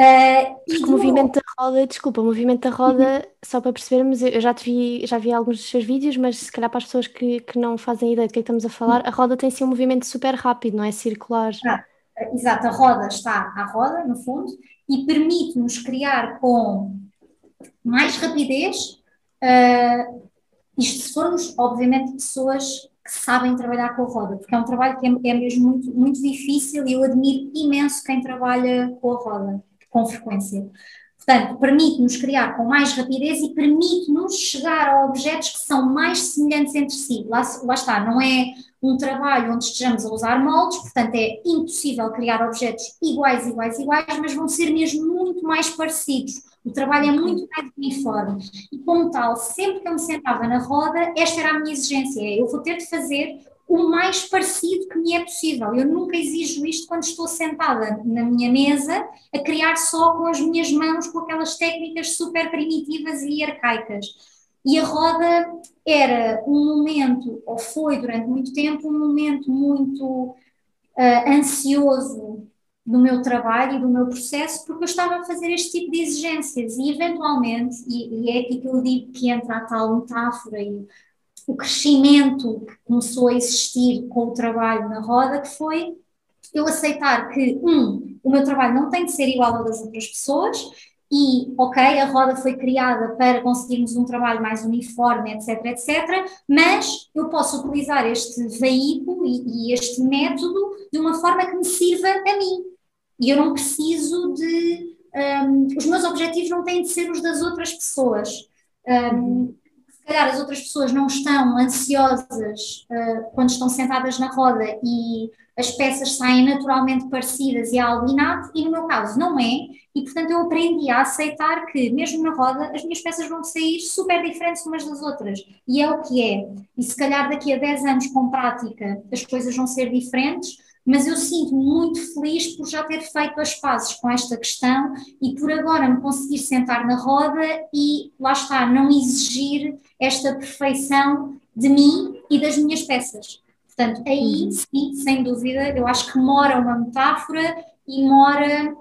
Uh, o movimento da roda, desculpa, o movimento da roda, uhum. só para percebermos, eu já, te vi, já vi alguns dos seus vídeos, mas se calhar para as pessoas que, que não fazem ideia do que é que estamos a falar, a roda tem sim um movimento super rápido, não é? Circular. Ah, exato, a roda está à roda, no fundo, e permite-nos criar com mais rapidez, uh, isto se formos, obviamente, pessoas que sabem trabalhar com a roda, porque é um trabalho que é, é mesmo muito, muito difícil e eu admiro imenso quem trabalha com a roda com frequência. Portanto, permite-nos criar com mais rapidez e permite-nos chegar a objetos que são mais semelhantes entre si. Lá, lá, está, não é um trabalho onde estejamos a usar moldes, portanto é impossível criar objetos iguais, iguais, iguais, mas vão ser mesmo muito mais parecidos. O trabalho é muito mais uniforme. E como tal, sempre que eu me sentava na roda, esta era a minha exigência, é, eu vou ter de fazer o mais parecido que me é possível. Eu nunca exijo isto quando estou sentada na minha mesa a criar só com as minhas mãos, com aquelas técnicas super primitivas e arcaicas. E a roda era um momento, ou foi durante muito tempo, um momento muito uh, ansioso do meu trabalho e do meu processo, porque eu estava a fazer este tipo de exigências e, eventualmente, e, e é aqui que eu digo que entra a tal metáfora e o crescimento que começou a existir com o trabalho na roda, que foi eu aceitar que, um, o meu trabalho não tem de ser igual ao das outras pessoas, e, ok, a roda foi criada para conseguirmos um trabalho mais uniforme, etc, etc, mas eu posso utilizar este veículo e, e este método de uma forma que me sirva a mim. e eu não preciso de. Um, os meus objetivos não têm de ser os das outras pessoas. Um, calhar as outras pessoas não estão ansiosas uh, quando estão sentadas na roda e as peças saem naturalmente parecidas e é algo inato, e no meu caso não é, e portanto eu aprendi a aceitar que, mesmo na roda, as minhas peças vão sair super diferentes umas das outras, e é o que é. E se calhar daqui a 10 anos com prática as coisas vão ser diferentes, mas eu sinto-me muito feliz por já ter feito as pazes com esta questão e por agora me conseguir sentar na roda e, lá está, não exigir esta perfeição de mim e das minhas peças. Portanto, aí uhum. sim, sem dúvida, eu acho que mora uma metáfora e mora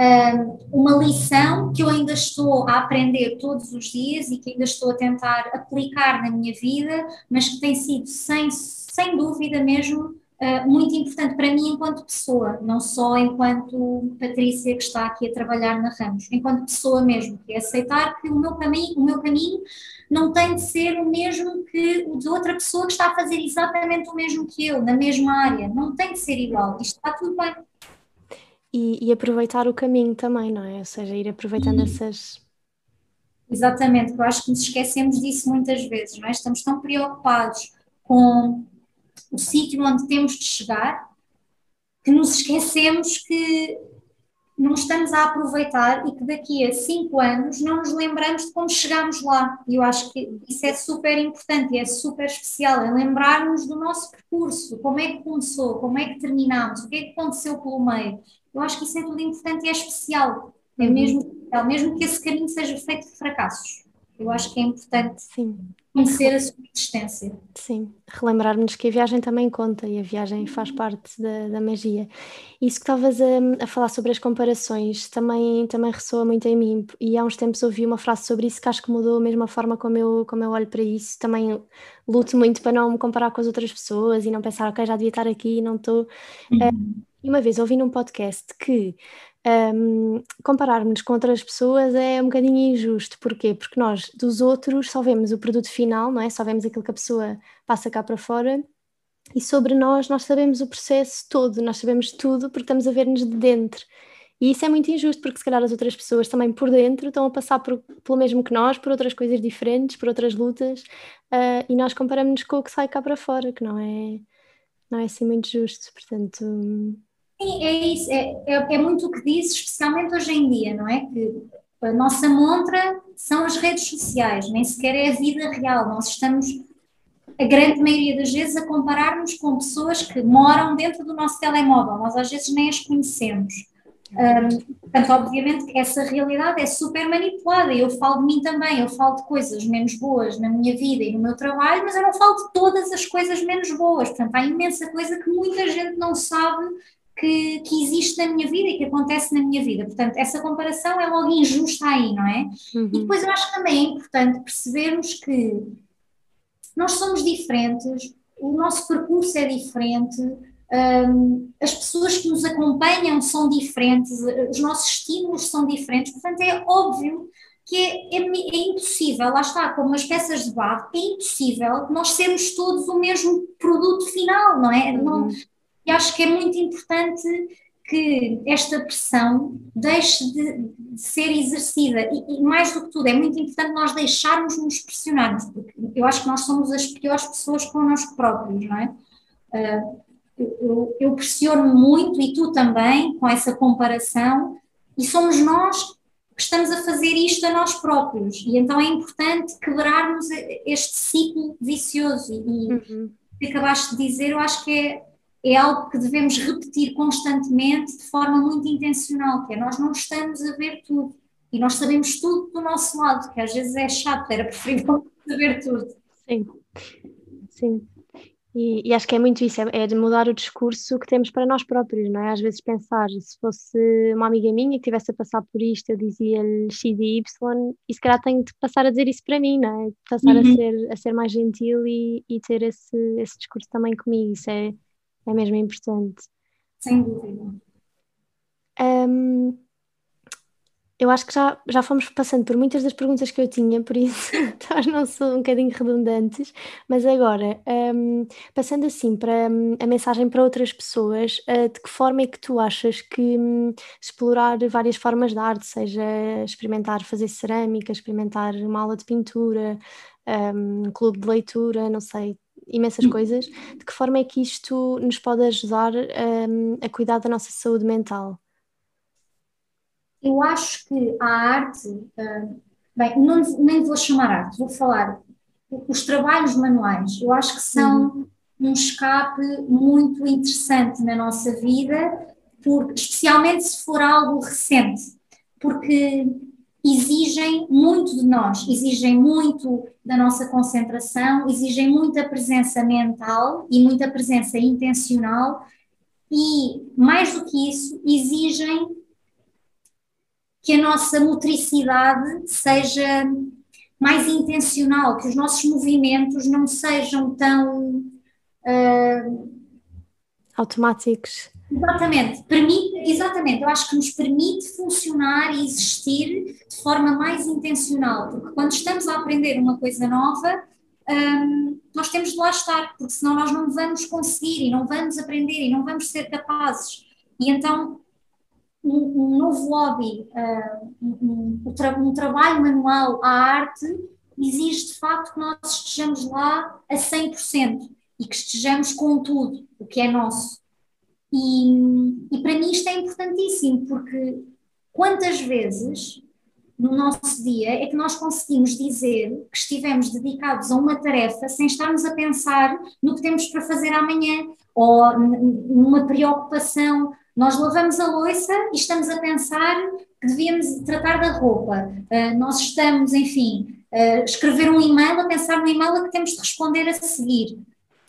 uh, uma lição que eu ainda estou a aprender todos os dias e que ainda estou a tentar aplicar na minha vida, mas que tem sido, sem, sem dúvida mesmo, Uh, muito importante para mim enquanto pessoa, não só enquanto Patrícia que está aqui a trabalhar na Ramos, enquanto pessoa mesmo, que é aceitar que o meu caminho, o meu caminho não tem de ser o mesmo que o de outra pessoa que está a fazer exatamente o mesmo que eu, na mesma área, não tem de ser igual, isto está tudo bem. E, e aproveitar o caminho também, não é? Ou seja, ir aproveitando essas. Exatamente, eu acho que nos esquecemos disso muitas vezes, não é? Estamos tão preocupados com o sítio onde temos de chegar que nos esquecemos que não estamos a aproveitar e que daqui a cinco anos não nos lembramos de como chegámos lá. E eu acho que isso é super importante e é super especial, é lembrarmos do nosso percurso, como é que começou, como é que terminamos, o que é que aconteceu pelo meio. Eu acho que isso é tudo importante e é especial. É uhum. mesmo especial, mesmo que esse caminho seja feito de fracassos. Eu acho que é importante Sim. Conhecer a sua existência. Sim, relembrar-nos que a viagem também conta e a viagem faz parte da, da magia. Isso que estavas a, a, falar sobre as comparações também, também ressoa muito em mim. E há uns tempos ouvi uma frase sobre isso que acho que mudou a mesma forma como eu, como eu olho para isso. Também luto muito para não me comparar com as outras pessoas e não pensar, ok, já devia estar aqui e não estou. Uhum. Uh, e uma vez ouvi num podcast que um, compararmos com outras pessoas é um bocadinho injusto. Porquê? Porque nós, dos outros, só vemos o produto final, não é? Só vemos aquilo que a pessoa passa cá para fora. E sobre nós, nós sabemos o processo todo, nós sabemos tudo porque estamos a ver-nos de dentro. E isso é muito injusto, porque se calhar as outras pessoas também por dentro estão a passar por, pelo mesmo que nós, por outras coisas diferentes, por outras lutas, uh, e nós comparamos-nos com o que sai cá para fora, que não é, não é assim muito justo. Portanto, Sim, é isso, é, é, é, muito o que diz, especialmente hoje em dia, não é? Que a nossa montra são as redes sociais, nem sequer é a vida real. Nós estamos, a grande maioria das vezes, a comparar-nos com pessoas que moram dentro do nosso telemóvel, nós às vezes nem as conhecemos. Um, portanto, obviamente que essa realidade é super manipulada eu falo de mim também, eu falo de coisas menos boas na minha vida e no meu trabalho, mas eu não falo de todas as coisas menos boas. Portanto, há imensa coisa que muita gente não sabe que, que, existe na minha vida e que acontece na minha vida. Portanto, essa comparação é logo injusta aí, não é? Uhum. E depois eu acho que também é importante percebermos que nós somos diferentes, o nosso percurso é diferente, um, as pessoas que nos acompanham são diferentes, os nossos estímulos são diferentes, portanto, é óbvio que é, é, é, impossível, lá está, como as peças de barro, é impossível nós sermos todos o mesmo produto final, não é? Uhum. Não, e acho que é muito importante que esta pressão deixe de, de ser exercida e, e, mais do que tudo, é muito importante nós deixarmos nos pressionarmos, porque eu acho que nós somos as piores pessoas connosco próprios, não é? Uh, eu, eu pressiono muito e tu também com essa comparação e somos nós que estamos a fazer isto a nós próprios e então é importante quebrarmos este ciclo vicioso e, uhum. que acabaste de dizer, eu acho que é é algo que devemos repetir constantemente de forma muito intencional, que é nós não estamos a ver tudo e nós sabemos tudo do nosso lado, que às vezes é chato, era preferível saber tudo. Sim, sim. E, e, acho que é muito isso, é, é, de mudar o discurso que temos para nós próprios, não é? Às vezes pensar, se fosse uma amiga minha que estivesse a passar por isto, eu dizia-lhe X e Y, e se calhar tenho de passar a dizer isso para mim, não é? Passar uhum. a, ser, a ser mais gentil e, e ter esse, esse discurso também comigo, isso é, é mesmo importante. Sem dúvida. Um, Eu acho que já, já fomos passando por muitas das perguntas que eu tinha, por isso não são um bocadinho redundantes, mas agora, um, passando assim para um, a mensagem para outras pessoas, uh, de que forma é que tu achas que um, explorar várias formas de arte, seja experimentar fazer cerâmica, experimentar uma aula de pintura, um clube de leitura, não sei, imensas coisas, de que forma é que isto nos pode ajudar um, a cuidar da nossa saúde mental? eu acho que a arte, uh, bem, não, nem vou chamar arte, vou falar os trabalhos manuais, eu acho que são uhum. um escape muito interessante na nossa vida, especialmente se for algo recente, porque exigem muito de nós, exigem muito da nossa concentração, exigem muita presença mental e muita presença intencional, e mais do que isso, exigem que a nossa motricidade seja mais intencional, que os nossos movimentos não sejam tão uh, automáticos. Exatamente, permite, exatamente, eu acho que nos permite funcionar e existir de forma mais intencional, porque quando estamos a aprender uma coisa nova, um, nós temos de lá estar, porque senão nós não vamos conseguir e não vamos aprender e não vamos ser capazes. E então um, um novo hobby, uh, um, um, um, trabalho manual à arte, exige de facto que nós estejamos lá a 100% e que estejamos com tudo, o que é nosso. E, e para mim isto é importantíssimo, porque quantas vezes no nosso dia é que nós conseguimos dizer que estivemos dedicados a uma tarefa sem estarmos a pensar no que temos para fazer amanhã ou numa preocupação nós lavamos a louça e estamos a pensar que devíamos tratar da roupa. Uh, nós estamos, enfim, uh, escrever um e-mail, a pensar no e-mail a que temos de responder a seguir.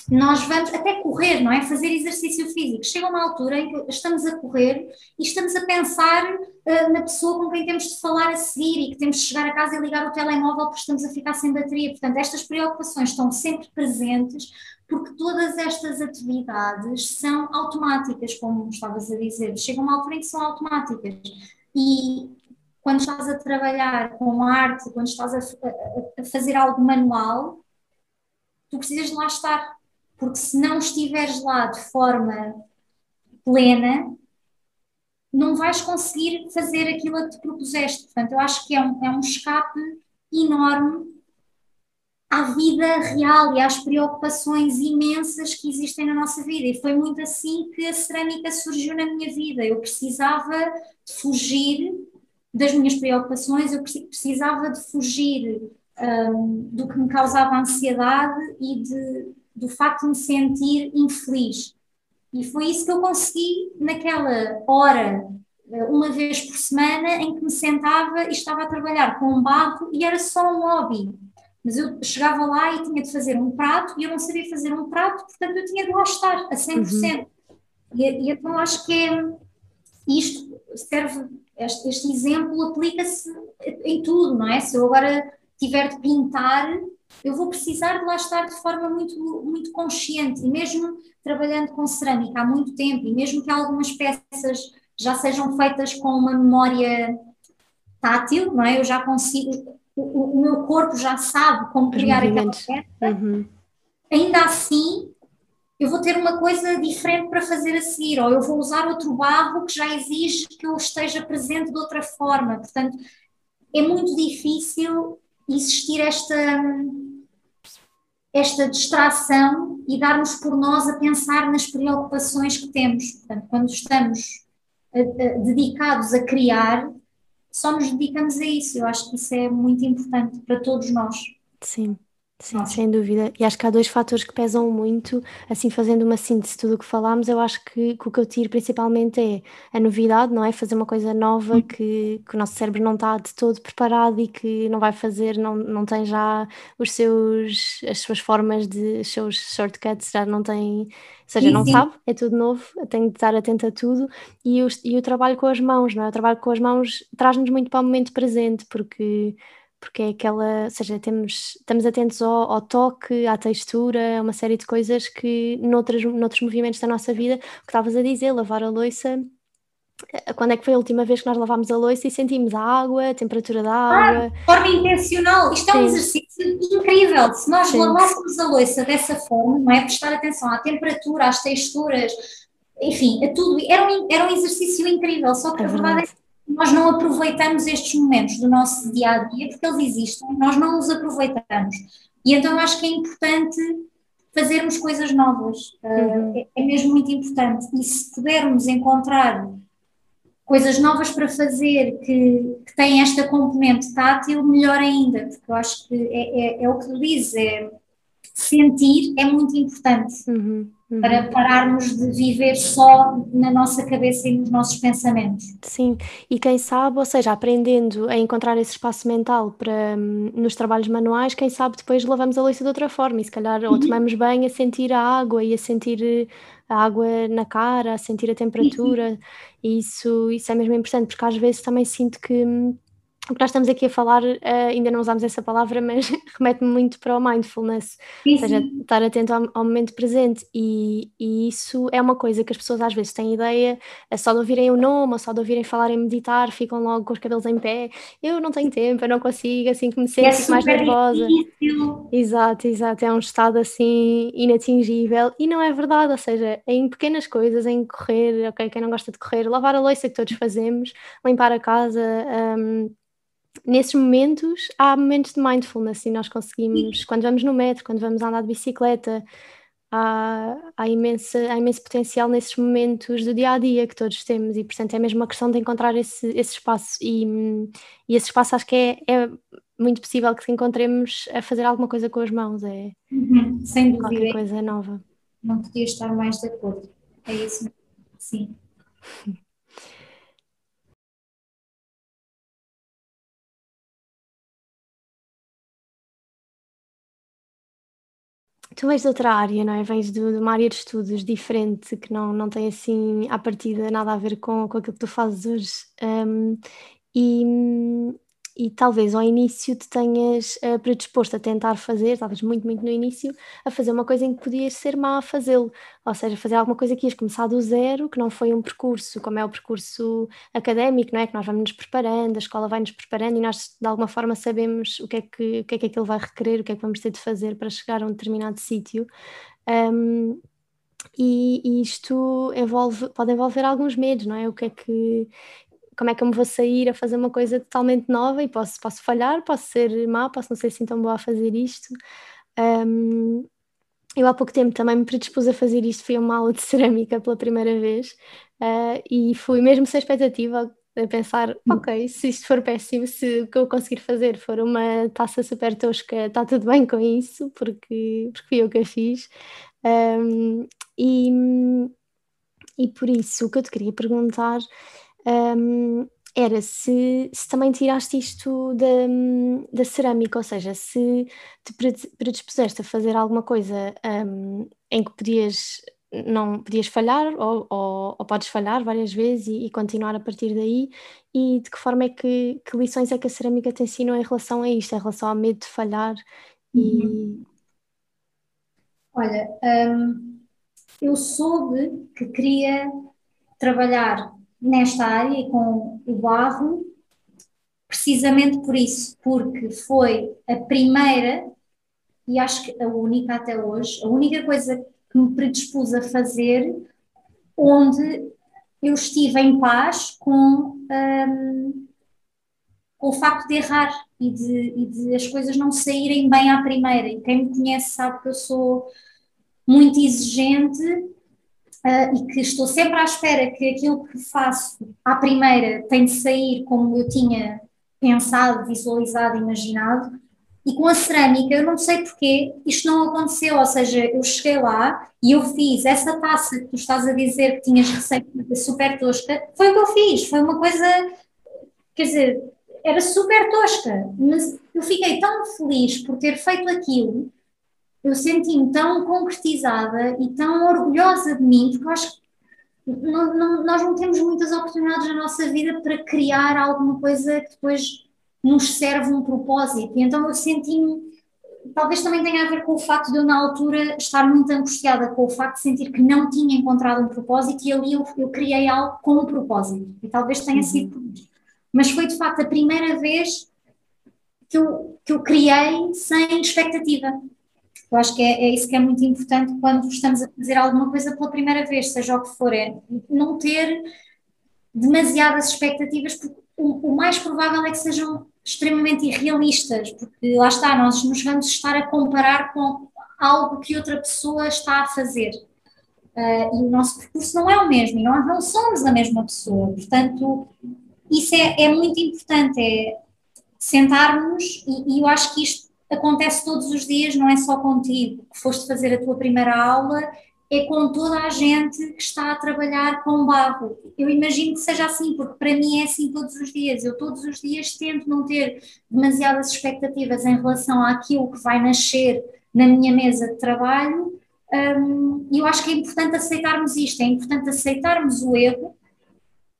Nós vamos até correr, não é? Fazer exercício físico. Chega uma altura em que estamos a correr e estamos a pensar uh, na pessoa com quem temos de falar a seguir e que temos de chegar a casa e ligar o telemóvel porque estamos a ficar sem bateria. Portanto, estas preocupações estão sempre presentes porque todas estas atividades são automáticas, como estavas a dizer, chega uma altura em que são automáticas. E quando estás a trabalhar com arte, quando estás a, a, a fazer algo manual, tu precisas de lá estar, porque se não estiveres lá de forma plena, não vais conseguir fazer aquilo a que te propuseste. Portanto, eu acho que é um, é um escape enorme à vida real e às preocupações imensas que existem na nossa vida. E foi muito assim que a cerâmica surgiu na minha vida. Eu precisava de fugir das minhas preocupações, eu precisava de fugir um, do que me causava ansiedade e de, do facto de me sentir infeliz. E foi isso que eu consegui naquela hora, uma vez por semana, em que me sentava e estava a trabalhar com um barro e era só um hobby mas eu chegava lá e tinha de fazer um prato e eu não sabia fazer um prato, portanto eu tinha de lá estar a 100%. Uhum. E, e então acho que é, isto serve, este, este exemplo aplica-se em tudo, não é? Se eu agora tiver de pintar, eu vou precisar de lá estar de forma muito, muito consciente, e mesmo trabalhando com cerâmica há muito tempo, e mesmo que algumas peças já sejam feitas com uma memória tátil, não é? Eu já consigo, o, o, meu corpo já sabe como criar aquela peça, uhum. ainda assim eu vou ter uma coisa diferente para fazer a seguir, ou eu vou usar outro barro que já exige que eu esteja presente de outra forma. Portanto, é muito difícil existir esta, esta distração e darmos por nós a pensar nas preocupações que temos. Portanto, quando estamos a, a, dedicados a criar, só nos dedicamos a isso. Eu acho que isso é muito importante para todos nós. Sim. Sim, sem dúvida. E acho que há dois fatores que pesam muito, assim, fazendo uma síntese de tudo o que falámos, eu acho que, que, o que eu tiro principalmente é a novidade, não é? Fazer uma coisa nova que, que o nosso cérebro não está de todo preparado e que não vai fazer, não, não tem já os seus, as suas formas de, os seus shortcuts, já não tem, ou seja, sim, não sim. sabe, é tudo novo, tenho de estar atenta a tudo. E o, e o trabalho com as mãos, não é? O trabalho com as mãos traz-nos muito para o momento presente, porque porque é aquela, ou seja, temos, estamos atentos ao, ao, toque, à textura, a uma série de coisas que noutras, noutros movimentos da nossa vida, o que estavas a dizer, lavar a louça, quando é que foi a última vez que nós lavámos a louça e sentimos a água, a temperatura da água. Ah, de forma intencional. Isto Sim. é um exercício incrível. Se nós Sim. lavássemos a louça dessa forma, não é? Prestar atenção à temperatura, às texturas, enfim, a tudo. Era um, era um exercício incrível. Só que é a verdade é que nós não aproveitamos estes momentos do nosso dia a dia porque eles existem, nós não os aproveitamos. E então acho que é importante fazermos coisas novas. Ah, uhum. Uh, é, é mesmo muito importante. E se pudermos encontrar coisas novas para fazer que, que têm esta componente tátil, melhor ainda, porque eu acho que é, é, é o que tu dizes, é, sentir é muito importante uhum, uhum. para pararmos de viver só na nossa cabeça e nos nossos pensamentos. Sim, e quem sabe, ou seja, aprendendo a encontrar esse espaço mental para hum, nos trabalhos manuais, quem sabe depois lavamos a louça de outra forma e se calhar uhum. ou tomamos bem a sentir a água e a sentir eh, a água na cara, a sentir a temperatura, e isso, isso é mesmo importante, porque às vezes também sinto que hum, o que nós estamos aqui a falar, uh, ainda não usámos essa palavra, mas remete-me muito para o mindfulness, sim, ou seja, estar atento ao, ao momento presente, e, e, isso é uma coisa que as pessoas às vezes têm ideia, é só de ouvirem o nome, ou só de ouvirem falar em meditar, ficam logo com os cabelos em pé, eu não tenho tempo, eu não consigo, assim que me sinto é mais nervosa. Difícil. Exato, exato, é um estado assim inatingível, e não é verdade, ou seja, em pequenas coisas, em correr, ok, quem não gosta de correr, lavar a louça que todos fazemos, limpar a casa, um, nesses momentos há momentos de mindfulness e nós conseguimos, quando vamos no metro, quando vamos andar de bicicleta, há, há, imensa, há imenso potencial nesses momentos do dia a dia que todos temos e, portanto, é mesmo uma questão de encontrar esse, esse espaço e, e esse espaço acho que é, é muito possível que encontremos a fazer alguma coisa com as mãos, é uhum, sem dúvida. qualquer coisa nova. Não podia estar mais de acordo, é isso, sim. Tu vens de outra área, não é? Vens de, de, uma área de estudos diferente, que não, não tem assim, à partida, nada a ver com, com aquilo que tu fazes hoje. Um, e, e talvez ao início te tenhas uh, predisposto a tentar fazer, estavas muito, muito no início, a fazer uma coisa em que podias ser má a fazê-lo, ou seja, fazer alguma coisa que ias começar do zero, que não foi um percurso, como é o percurso académico, não é? Que nós vamos nos preparando, a escola vai nos preparando e nós de alguma forma sabemos o que é que, o que, é que aquilo vai requerer, o que é que vamos ter de fazer para chegar a um determinado sítio. Um, e, e, isto envolve, pode envolver alguns medos, não é? O que é que como é que eu me vou sair a fazer uma coisa totalmente nova e posso, posso falhar, posso ser má, posso não ser assim tão boa a fazer isto. Um, eu há pouco tempo também me predispus a fazer isto, fui a uma aula de cerâmica pela primeira vez uh, e fui mesmo sem expectativa a pensar, ok, se isto for péssimo, se o que eu conseguir fazer for uma taça super tosca, está tudo bem com isso, porque, porque fui eu que a fiz. Um, e, e por isso o que eu te queria perguntar um, era se, se, também tiraste isto da, da, cerâmica, ou seja, se te predispuseste a fazer alguma coisa um, em que podias não podias falhar ou, ou, ou podes falhar várias vezes e, e, continuar a partir daí e de que forma é que, que lições é que a cerâmica te ensinou em relação a isto, em relação ao medo de falhar e... Uhum. Olha, eu soube que queria trabalhar nesta área e com o barro, precisamente por isso, porque foi a primeira e acho que a única até hoje, a única coisa que me predispus a fazer onde eu estive em paz com, um, com o facto de errar e de, e de as coisas não saírem bem à primeira. E quem me conhece sabe que eu sou muito exigente uh, e que estou sempre à espera que aquilo que faço à primeira tem de sair como eu tinha pensado, visualizado, imaginado. E com a cerâmica, eu não sei porquê, isto não aconteceu. Ou seja, eu cheguei lá e eu fiz essa taça que tu estás a dizer que tinhas receita super tosca, foi o que eu fiz. Foi uma coisa, quer dizer, era super tosca, mas eu fiquei tão feliz por ter feito aquilo eu senti-me tão concretizada e tão orgulhosa de mim, porque eu acho que não, não, nós não temos muitas oportunidades na nossa vida para criar alguma coisa que depois nos serve um propósito. E então eu senti-me talvez também tenha a ver com o facto de eu, na altura, estar muito angustiada com o facto de sentir que não tinha encontrado um propósito e ali eu, eu criei algo com um propósito. E talvez tenha uhum. sido por isso. Mas foi de facto a primeira vez que eu, que eu criei sem expectativa. Eu acho que é, é, isso que é muito importante quando estamos a fazer alguma coisa pela primeira vez, seja o que for, é não ter demasiadas expectativas, porque o, o mais provável é que sejam extremamente irrealistas, porque lá está, nós nos vamos estar a comparar com algo que outra pessoa está a fazer. Uh, e o nosso percurso não é o mesmo, e nós não somos a mesma pessoa. Portanto, isso é, é muito importante, é sentarmos, e, e, eu acho que isto acontece todos os dias, não é só contigo, que foste fazer a tua primeira aula, é com toda a gente que está a trabalhar com barro. Eu imagino que seja assim, porque para mim é assim todos os dias. Eu todos os dias tento não ter demasiadas expectativas em relação àquilo que vai nascer na minha mesa de trabalho. Um, e eu acho que é importante aceitarmos isto, é importante aceitarmos o erro,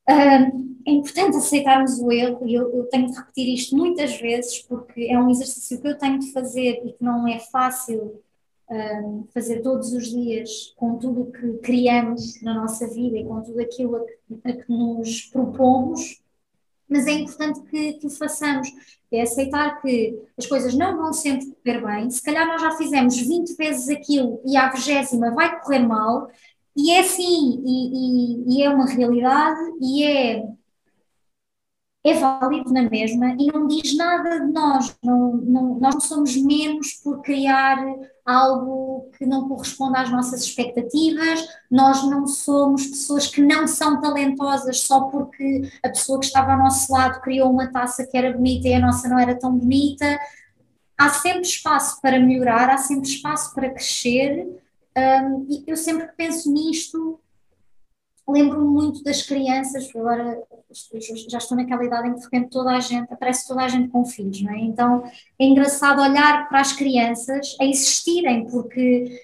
um, é importante aceitarmos o erro, e eu, eu, tenho de repetir isto muitas vezes, porque é um exercício que eu tenho de fazer e que não é fácil um, fazer todos os dias com tudo o que criamos na nossa vida e com tudo aquilo a que, a que nos propomos, mas é importante que, que o façamos. É aceitar que as coisas não vão sempre correr bem, se calhar nós já fizemos 20 vezes aquilo e à vigésima vai correr mal, e é assim, e, e, e é uma realidade, e é é válido na mesma e não diz nada de nós. Não, não, nós não somos menos por criar algo que não corresponde às nossas expectativas, nós não somos pessoas que não são talentosas só porque a pessoa que estava ao nosso lado criou uma taça que era bonita e a nossa não era tão bonita. Há sempre espaço para melhorar, há sempre espaço para crescer. Um, e eu sempre que penso nisto, lembro-me muito das crianças, agora já estou naquela idade em que de repente toda a gente, aparece toda a gente com filhos, não é? Então é engraçado olhar para as crianças a existirem, porque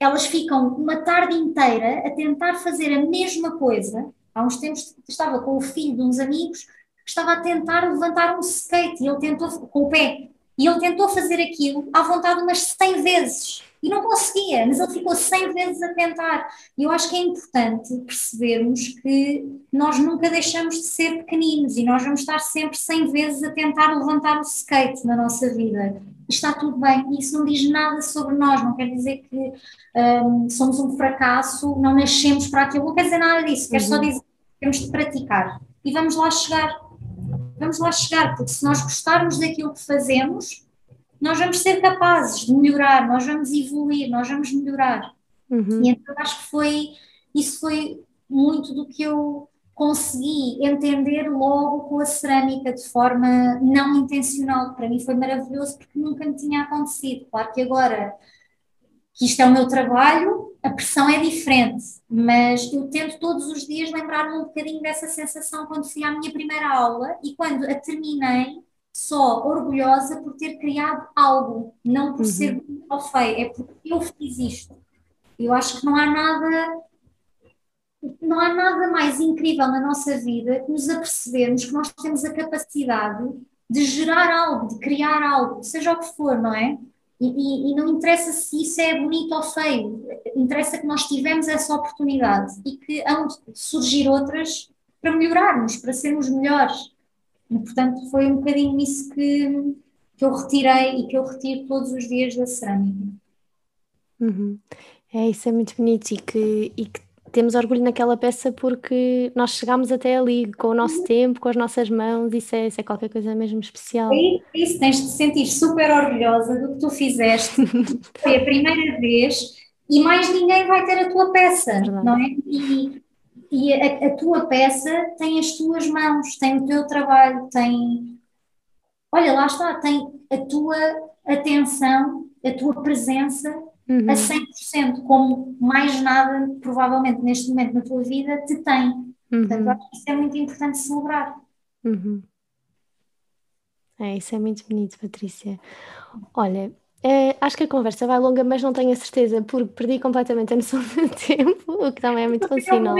elas ficam uma tarde inteira a tentar fazer a mesma coisa. Há uns tempos estava com o filho de uns amigos que estava a tentar levantar um skate e ele tentou, com o pé, e ele tentou fazer aquilo à vontade umas 100 vezes e não conseguia, mas ele ficou 100 vezes a tentar. E eu acho que é importante percebermos que nós nunca deixamos de ser pequeninos e nós vamos estar sempre 100 vezes a tentar levantar o skate na nossa vida. Está tudo bem, e isso não diz nada sobre nós, não quer dizer que um, somos um fracasso, não nascemos para aquilo, não quer dizer nada disso, quer uhum. só dizer que temos de praticar e vamos lá chegar. Vamos lá chegar, porque se nós gostarmos daquilo que fazemos, nós vamos ser capazes de melhorar, nós vamos evoluir, nós vamos melhorar. Uhum. E então acho que foi, isso foi muito do que eu consegui entender logo com a cerâmica de forma não intencional. Para mim foi maravilhoso porque nunca me tinha acontecido. Claro que agora que isto é o meu trabalho, a pressão é diferente, mas eu tento todos os dias lembrar-me um bocadinho dessa sensação quando fui à minha primeira aula e quando a terminei, só orgulhosa por ter criado algo, não por uhum. ser bonito ou feio, é porque eu fiz isto. Eu acho que não há nada não há nada mais incrível na nossa vida que nos apercebermos que nós temos a capacidade de gerar algo, de criar algo, seja o que for, não é? E, e, e, não interessa se isso é bonito ou feio, interessa que nós tivemos essa oportunidade e que hão de surgir outras para melhorarmos, para sermos melhores. E, portanto, foi um bocadinho isso que, que eu retirei e que eu retiro todos os dias da cerâmica. Uhum. É, isso é muito bonito e que, e que temos orgulho naquela peça porque nós chegámos até ali com o nosso uhum. tempo, com as nossas mãos, isso é, isso é qualquer coisa mesmo especial. É isso, tens de te sentir super orgulhosa do que tu fizeste. Foi a primeira vez e mais ninguém vai ter a tua peça, Verdade. não é? E, e a, a, tua peça tem as tuas mãos, tem o teu trabalho, tem. Olha, lá está, tem a tua atenção, a tua presença uhum. a 100%, como mais nada, provavelmente, neste momento na tua vida, te tem. Uhum. Portanto, acho que isso é muito importante celebrar. Uhum. É, isso é muito bonito, Patrícia. Olha, é, acho que a conversa vai longa, mas não tenho a certeza, porque perdi completamente a noção do tempo, o que também é muito racional.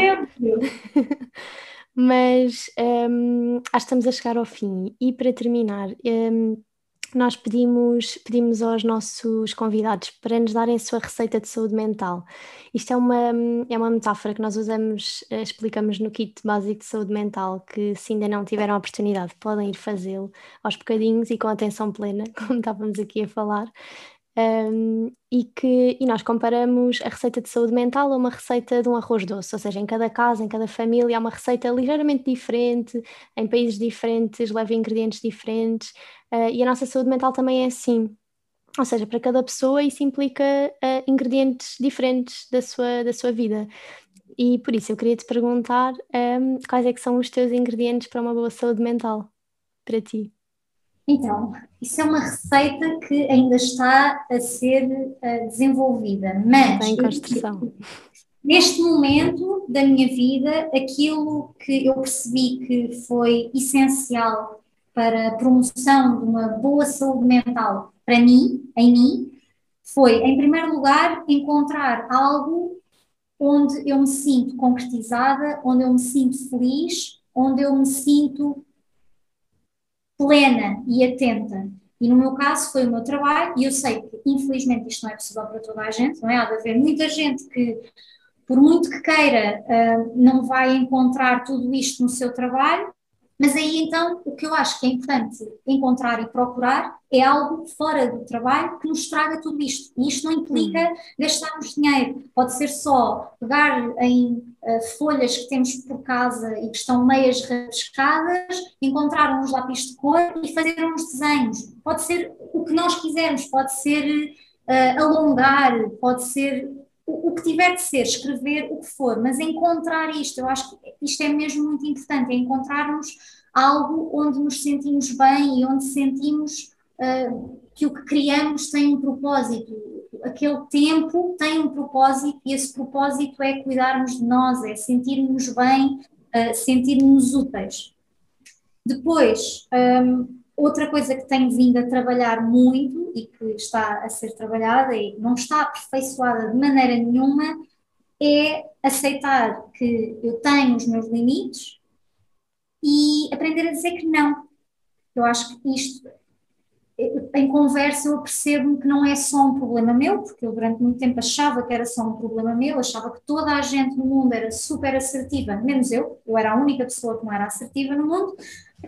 mas um, acho que estamos a chegar ao fim. E para terminar, um, nós pedimos, pedimos aos nossos convidados para nos darem a sua receita de saúde mental. Isto é uma, é uma metáfora que nós usamos, eh, explicamos no kit básico de saúde mental, que se ainda não tiveram a oportunidade, podem ir fazê-lo aos bocadinhos e com atenção plena, como estávamos aqui a falar. Um, e que e nós comparamos a receita de saúde mental a uma receita de um arroz doce, ou seja, em cada casa, em cada família há uma receita ligeiramente diferente, em países diferentes, leva ingredientes diferentes, uh, e a nossa saúde mental também é assim. Ou seja, para cada pessoa isso implica uh, ingredientes diferentes da sua, da sua vida. E por isso eu queria te perguntar um, quais é que são os teus ingredientes para uma boa saúde mental para ti. Então, isso é uma receita que ainda está a ser uh, desenvolvida, mas. Está em construção. Neste momento da minha vida, aquilo que eu percebi que foi essencial para a promoção de uma boa saúde mental para mim, em mim, foi, em primeiro lugar, encontrar algo onde eu me sinto concretizada, onde eu me sinto feliz, onde eu me sinto plena e atenta. E no meu caso foi o meu trabalho, e eu sei que infelizmente isto não é possível para toda a gente, não é? Há de haver muita gente que, por muito que queira, uh, não vai encontrar tudo isto no seu trabalho, mas aí então o que eu acho que é importante encontrar e procurar é algo fora do trabalho que nos traga tudo isto. E isto não implica uhum. gastarmos dinheiro, pode ser só pegar em folhas que temos por casa e que estão meias rabiscadas, encontrar uns lápis de cor e fazer uns desenhos. Pode ser o que nós quisermos, pode ser uh, alongar, pode ser o, que tiver de ser, escrever o que for, mas encontrar isto, eu acho que isto é mesmo muito importante, é encontrarmos algo onde nos sentimos bem e onde sentimos uh, que o que criamos tem um propósito. Aquele tempo tem um propósito e esse propósito é cuidarmos de nós, é sentirmos bem, uh, sentirmos úteis. Depois, um, Outra coisa que tenho vindo a trabalhar muito e que está a ser trabalhada e não está aperfeiçoada de maneira nenhuma é aceitar que eu tenho os meus limites e aprender a dizer que não. Eu acho que isto, em conversa, eu percebo que não é só um problema meu, porque eu durante muito tempo achava que era só um problema meu, achava que toda a gente no mundo era super assertiva, menos eu, eu era a única pessoa que não era assertiva no mundo,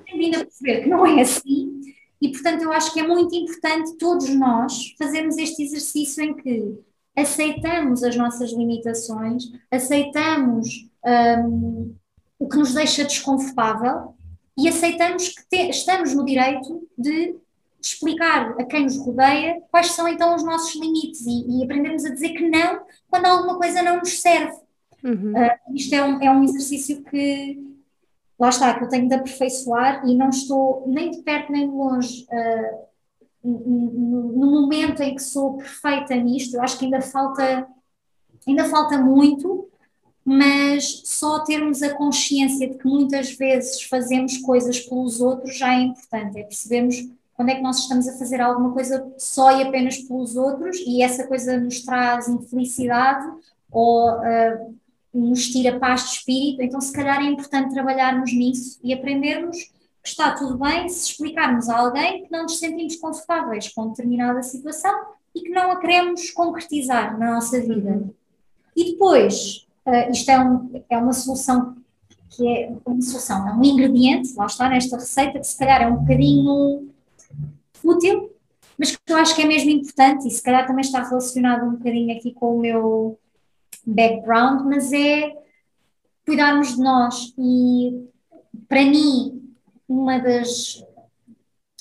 tenho vindo a perceber que não é assim, e portanto eu acho que é muito importante todos nós fazermos este exercício em que aceitamos as nossas limitações, aceitamos um, o que nos deixa desconfortável e aceitamos que te, estamos no direito de explicar a quem nos rodeia quais são então os nossos limites e, e aprendermos a dizer que não quando alguma coisa não nos serve. Uhum. Uh, isto é um, é um exercício que, lá está, que eu tenho de aperfeiçoar e não estou nem de perto nem de longe uh, no, no, momento em que sou perfeita nisto, eu acho que ainda falta, ainda falta muito, mas só termos a consciência de que muitas vezes fazemos coisas pelos outros já é importante, é percebermos quando é que nós estamos a fazer alguma coisa só e apenas pelos outros e essa coisa nos traz infelicidade ou uh, nos tira paz de espírito, então se calhar é importante trabalharmos nisso e aprendermos que está tudo bem se explicarmos a alguém que não nos sentimos confortáveis com determinada situação e que não a queremos concretizar na nossa vida. E depois, uh, isto é, um, é uma solução que é uma solução, é um ingrediente, lá está nesta receita, que se calhar é um bocadinho útil, mas que eu acho que é mesmo importante e se calhar também está relacionado um bocadinho aqui com o meu background, mas é cuidarmos de nós. E para mim, uma das,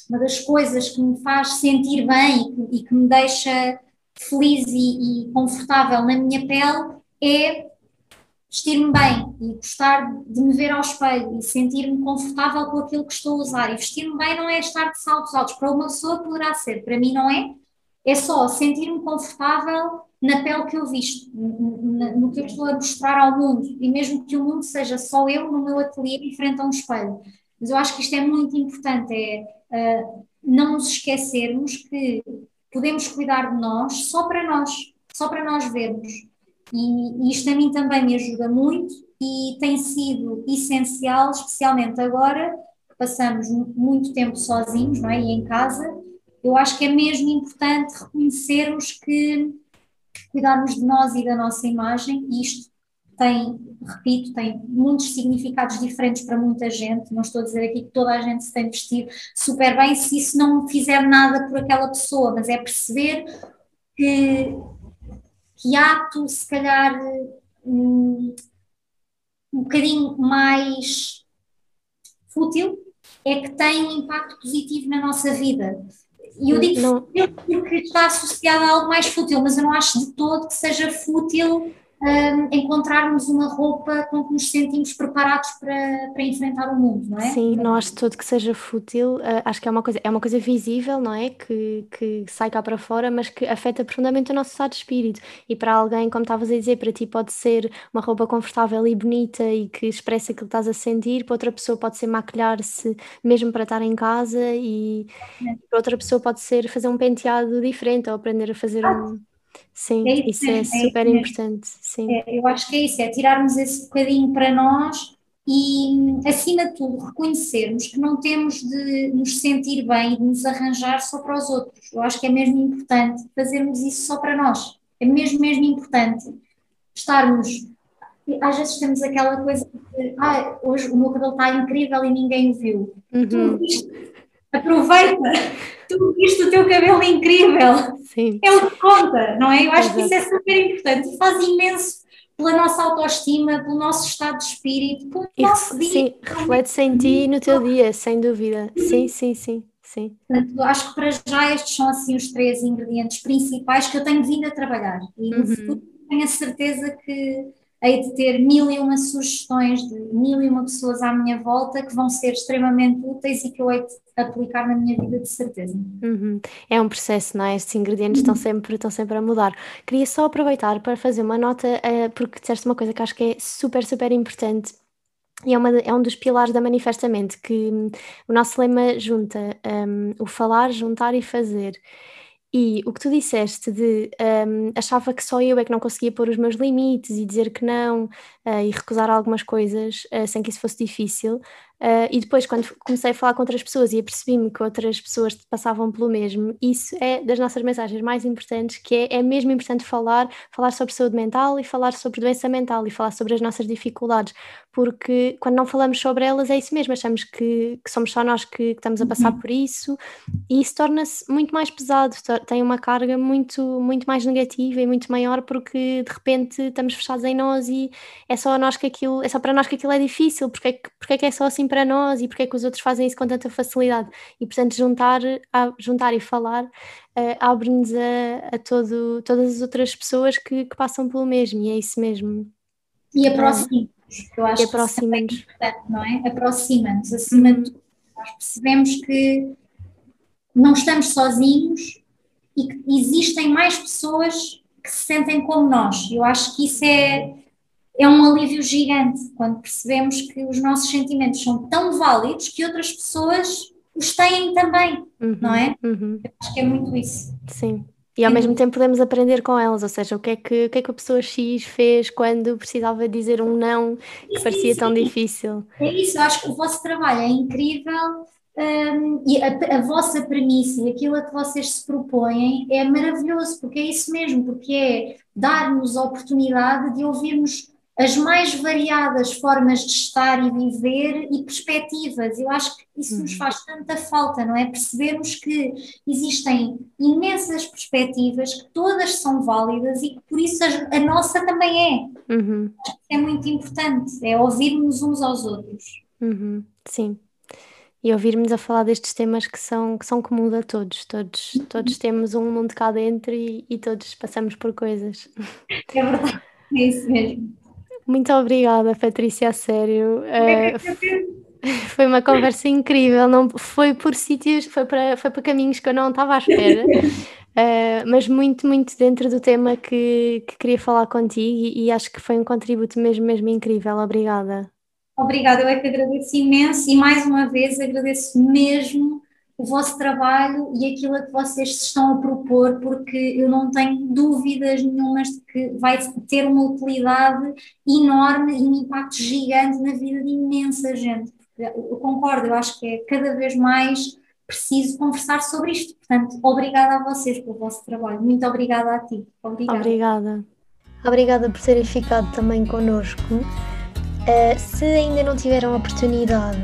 uma das coisas que me faz sentir bem e que, me deixa feliz e, e confortável na minha pele é vestir-me bem e gostar de me ver ao espelho e sentir-me confortável com aquilo que estou a usar. E vestir-me bem não é estar de saltos altos. Para uma pessoa poderá ser, para mim não é. É só sentir-me confortável na pele que eu visto, no que eu estou a mostrar ao mundo, e mesmo que o mundo seja só eu no meu ateliê em frente a um espelho. Mas eu acho que isto é muito importante, é uh, não nos esquecermos que podemos cuidar de nós só para nós, só para nós vermos. E, isto a mim também me ajuda muito e tem sido essencial, especialmente agora que passamos muito tempo sozinhos, não é? E em casa, eu acho que é mesmo importante reconhecermos que cuidarmos de nós e da nossa imagem, e isto tem, repito, tem muitos significados diferentes para muita gente. Não estou a dizer aqui que toda a gente se tem vestido super bem se isso não fizer nada por aquela pessoa, mas é perceber que, que ato, se calhar, um, um bocadinho mais fútil é que tem um impacto positivo na nossa vida. E eu digo não. fútil porque está associado a algo mais fútil, mas eu não acho de todo que seja fútil um, encontrarmos uma roupa com que nos sentimos preparados para, para enfrentar o mundo, não é? Sim, não acho tudo que seja fútil, uh, acho que é uma coisa, é uma coisa visível, não é? Que, que sai cá para fora, mas que afeta profundamente o nosso estado de espírito. E para alguém, como estavas a dizer, para ti pode ser uma roupa confortável e bonita e que expressa aquilo que estás a sentir, para outra pessoa pode ser maquilhar-se mesmo para estar em casa e é. para outra pessoa pode ser fazer um penteado diferente ou aprender a fazer ah. um Sim, é isso, isso é, é super importante. Sim. É, eu acho que é isso, é tirarmos esse bocadinho para nós e, acima de tudo, reconhecermos que não temos de nos sentir bem e de nos arranjar só para os outros. Eu acho que é mesmo importante fazermos isso só para nós. É mesmo, mesmo importante estarmos. Às vezes temos aquela coisa de ah, hoje o meu cabelo está incrível e ninguém o viu. Uhum. Tu viste, aproveita, tu viste o teu cabelo incrível, Sim. é o que conta, não é? Eu acho Exato. que isso é super importante, faz imenso pela nossa autoestima, pelo nosso estado de espírito, pelo e, nosso dia. Sim, reflete-se em ti e no teu dia, sem dúvida. Sim, sim, sim. Sim. Portanto, acho que para já estes são assim os três ingredientes principais que eu tenho vindo a trabalhar e no uhum. futuro tenho a certeza que hei de ter mil e uma sugestões de mil e uma pessoas à minha volta que vão ser extremamente úteis e que eu hei de aplicar na minha vida de certeza. Uhum. É um processo, não é? Estes ingredientes uhum. estão, sempre, estão sempre a mudar. Queria só aproveitar para fazer uma nota, uh, porque disseste uma coisa que acho que é super, super importante. E é, uma, é um dos pilares da Manifestamente, que um, o nosso lema junta um, o falar, juntar e fazer. E o que tu disseste de um, achava que só eu é que não conseguia pôr os meus limites e dizer que não uh, e recusar algumas coisas uh, sem que isso fosse difícil, Uh, e depois, quando comecei a falar com outras pessoas e apercebi-me que outras pessoas passavam pelo mesmo, isso é das nossas mensagens mais importantes, que é, é mesmo importante falar, falar sobre saúde mental e falar sobre doença mental e falar sobre as nossas dificuldades, porque quando não falamos sobre elas é isso mesmo, achamos que, que somos só nós que, que, estamos a passar uhum. por isso e isso torna-se muito mais pesado, tem uma carga muito, muito mais negativa e muito maior porque de repente estamos fechados em nós e é só nós que aquilo, é só para nós que aquilo é difícil, porque é, porque é que é só assim para nós e porque é que os outros fazem isso com tanta facilidade. E portanto, juntar, a, juntar e falar uh, abre-nos a, a todo, todas as outras pessoas que, que, passam pelo mesmo, e é isso mesmo. E eu acho e aproxima que é importante, não é? Aproxima-nos, acima de tudo. Nós percebemos que não estamos sozinhos e que existem mais pessoas que se sentem como nós. Eu acho que isso é é um alívio gigante quando percebemos que os nossos sentimentos são tão válidos que outras pessoas os têm também, uhum, não é? Uhum. Eu acho que é muito isso. Sim. E ao mesmo tempo podemos aprender com elas, ou seja, o que é que, o que, é que a pessoa X fez quando precisava dizer um não que parecia tão difícil. É isso, eu acho que o vosso trabalho é incrível um, e a, a, vossa premissa e aquilo a que vocês se propõem é maravilhoso, porque é isso mesmo, porque é dar-nos a oportunidade de ouvirmos as mais variadas formas de estar e viver e perspectivas. Eu acho que isso nos uhum. faz tanta falta, não é? Percebermos que existem imensas perspectivas, que todas são válidas e que por isso a, a nossa também é. Uhum. É muito importante, é ouvirmos uns aos outros. Uhum. Sim. E ouvirmos a falar destes temas que são, que são comuns a todos. Todos, todos temos um mundo cá dentro e, e todos passamos por coisas. É verdade, é isso mesmo. Muito obrigada, Patrícia, a sério. Uh, foi uma conversa incrível, não, foi por sítios, foi para, foi para caminhos que eu não estava à espera, uh, mas muito, muito dentro do tema que, que queria falar contigo e, e, acho que foi um contributo mesmo, mesmo incrível. Obrigada. Obrigada, eu é que agradeço imenso e mais uma vez agradeço mesmo o vosso trabalho e aquilo a que vocês se estão a propor, porque eu não tenho dúvidas nenhumas de que vai ter uma utilidade enorme e um impacto gigante na vida de imensa gente. Eu concordo, eu acho que é cada vez mais preciso conversar sobre isto. Portanto, obrigada a vocês pelo vosso trabalho. Muito obrigada a ti. Obrigada. Obrigada. Obrigada por terem ficado também connosco. Uh, se ainda não tiveram a oportunidade,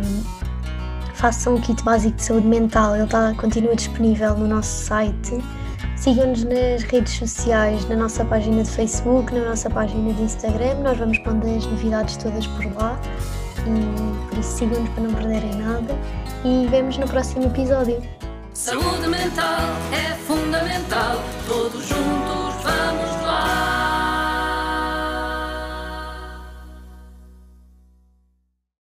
façam o kit básico de saúde mental. Ele está, continua disponível no nosso site. Sigam-nos nas redes sociais, na nossa página de Facebook, na nossa página de Instagram. Nós vamos pondo as novidades todas por lá. E por isso sigam-nos para não perderem nada. E vemos no próximo episódio. Saúde mental é fundamental. Todos juntos vamos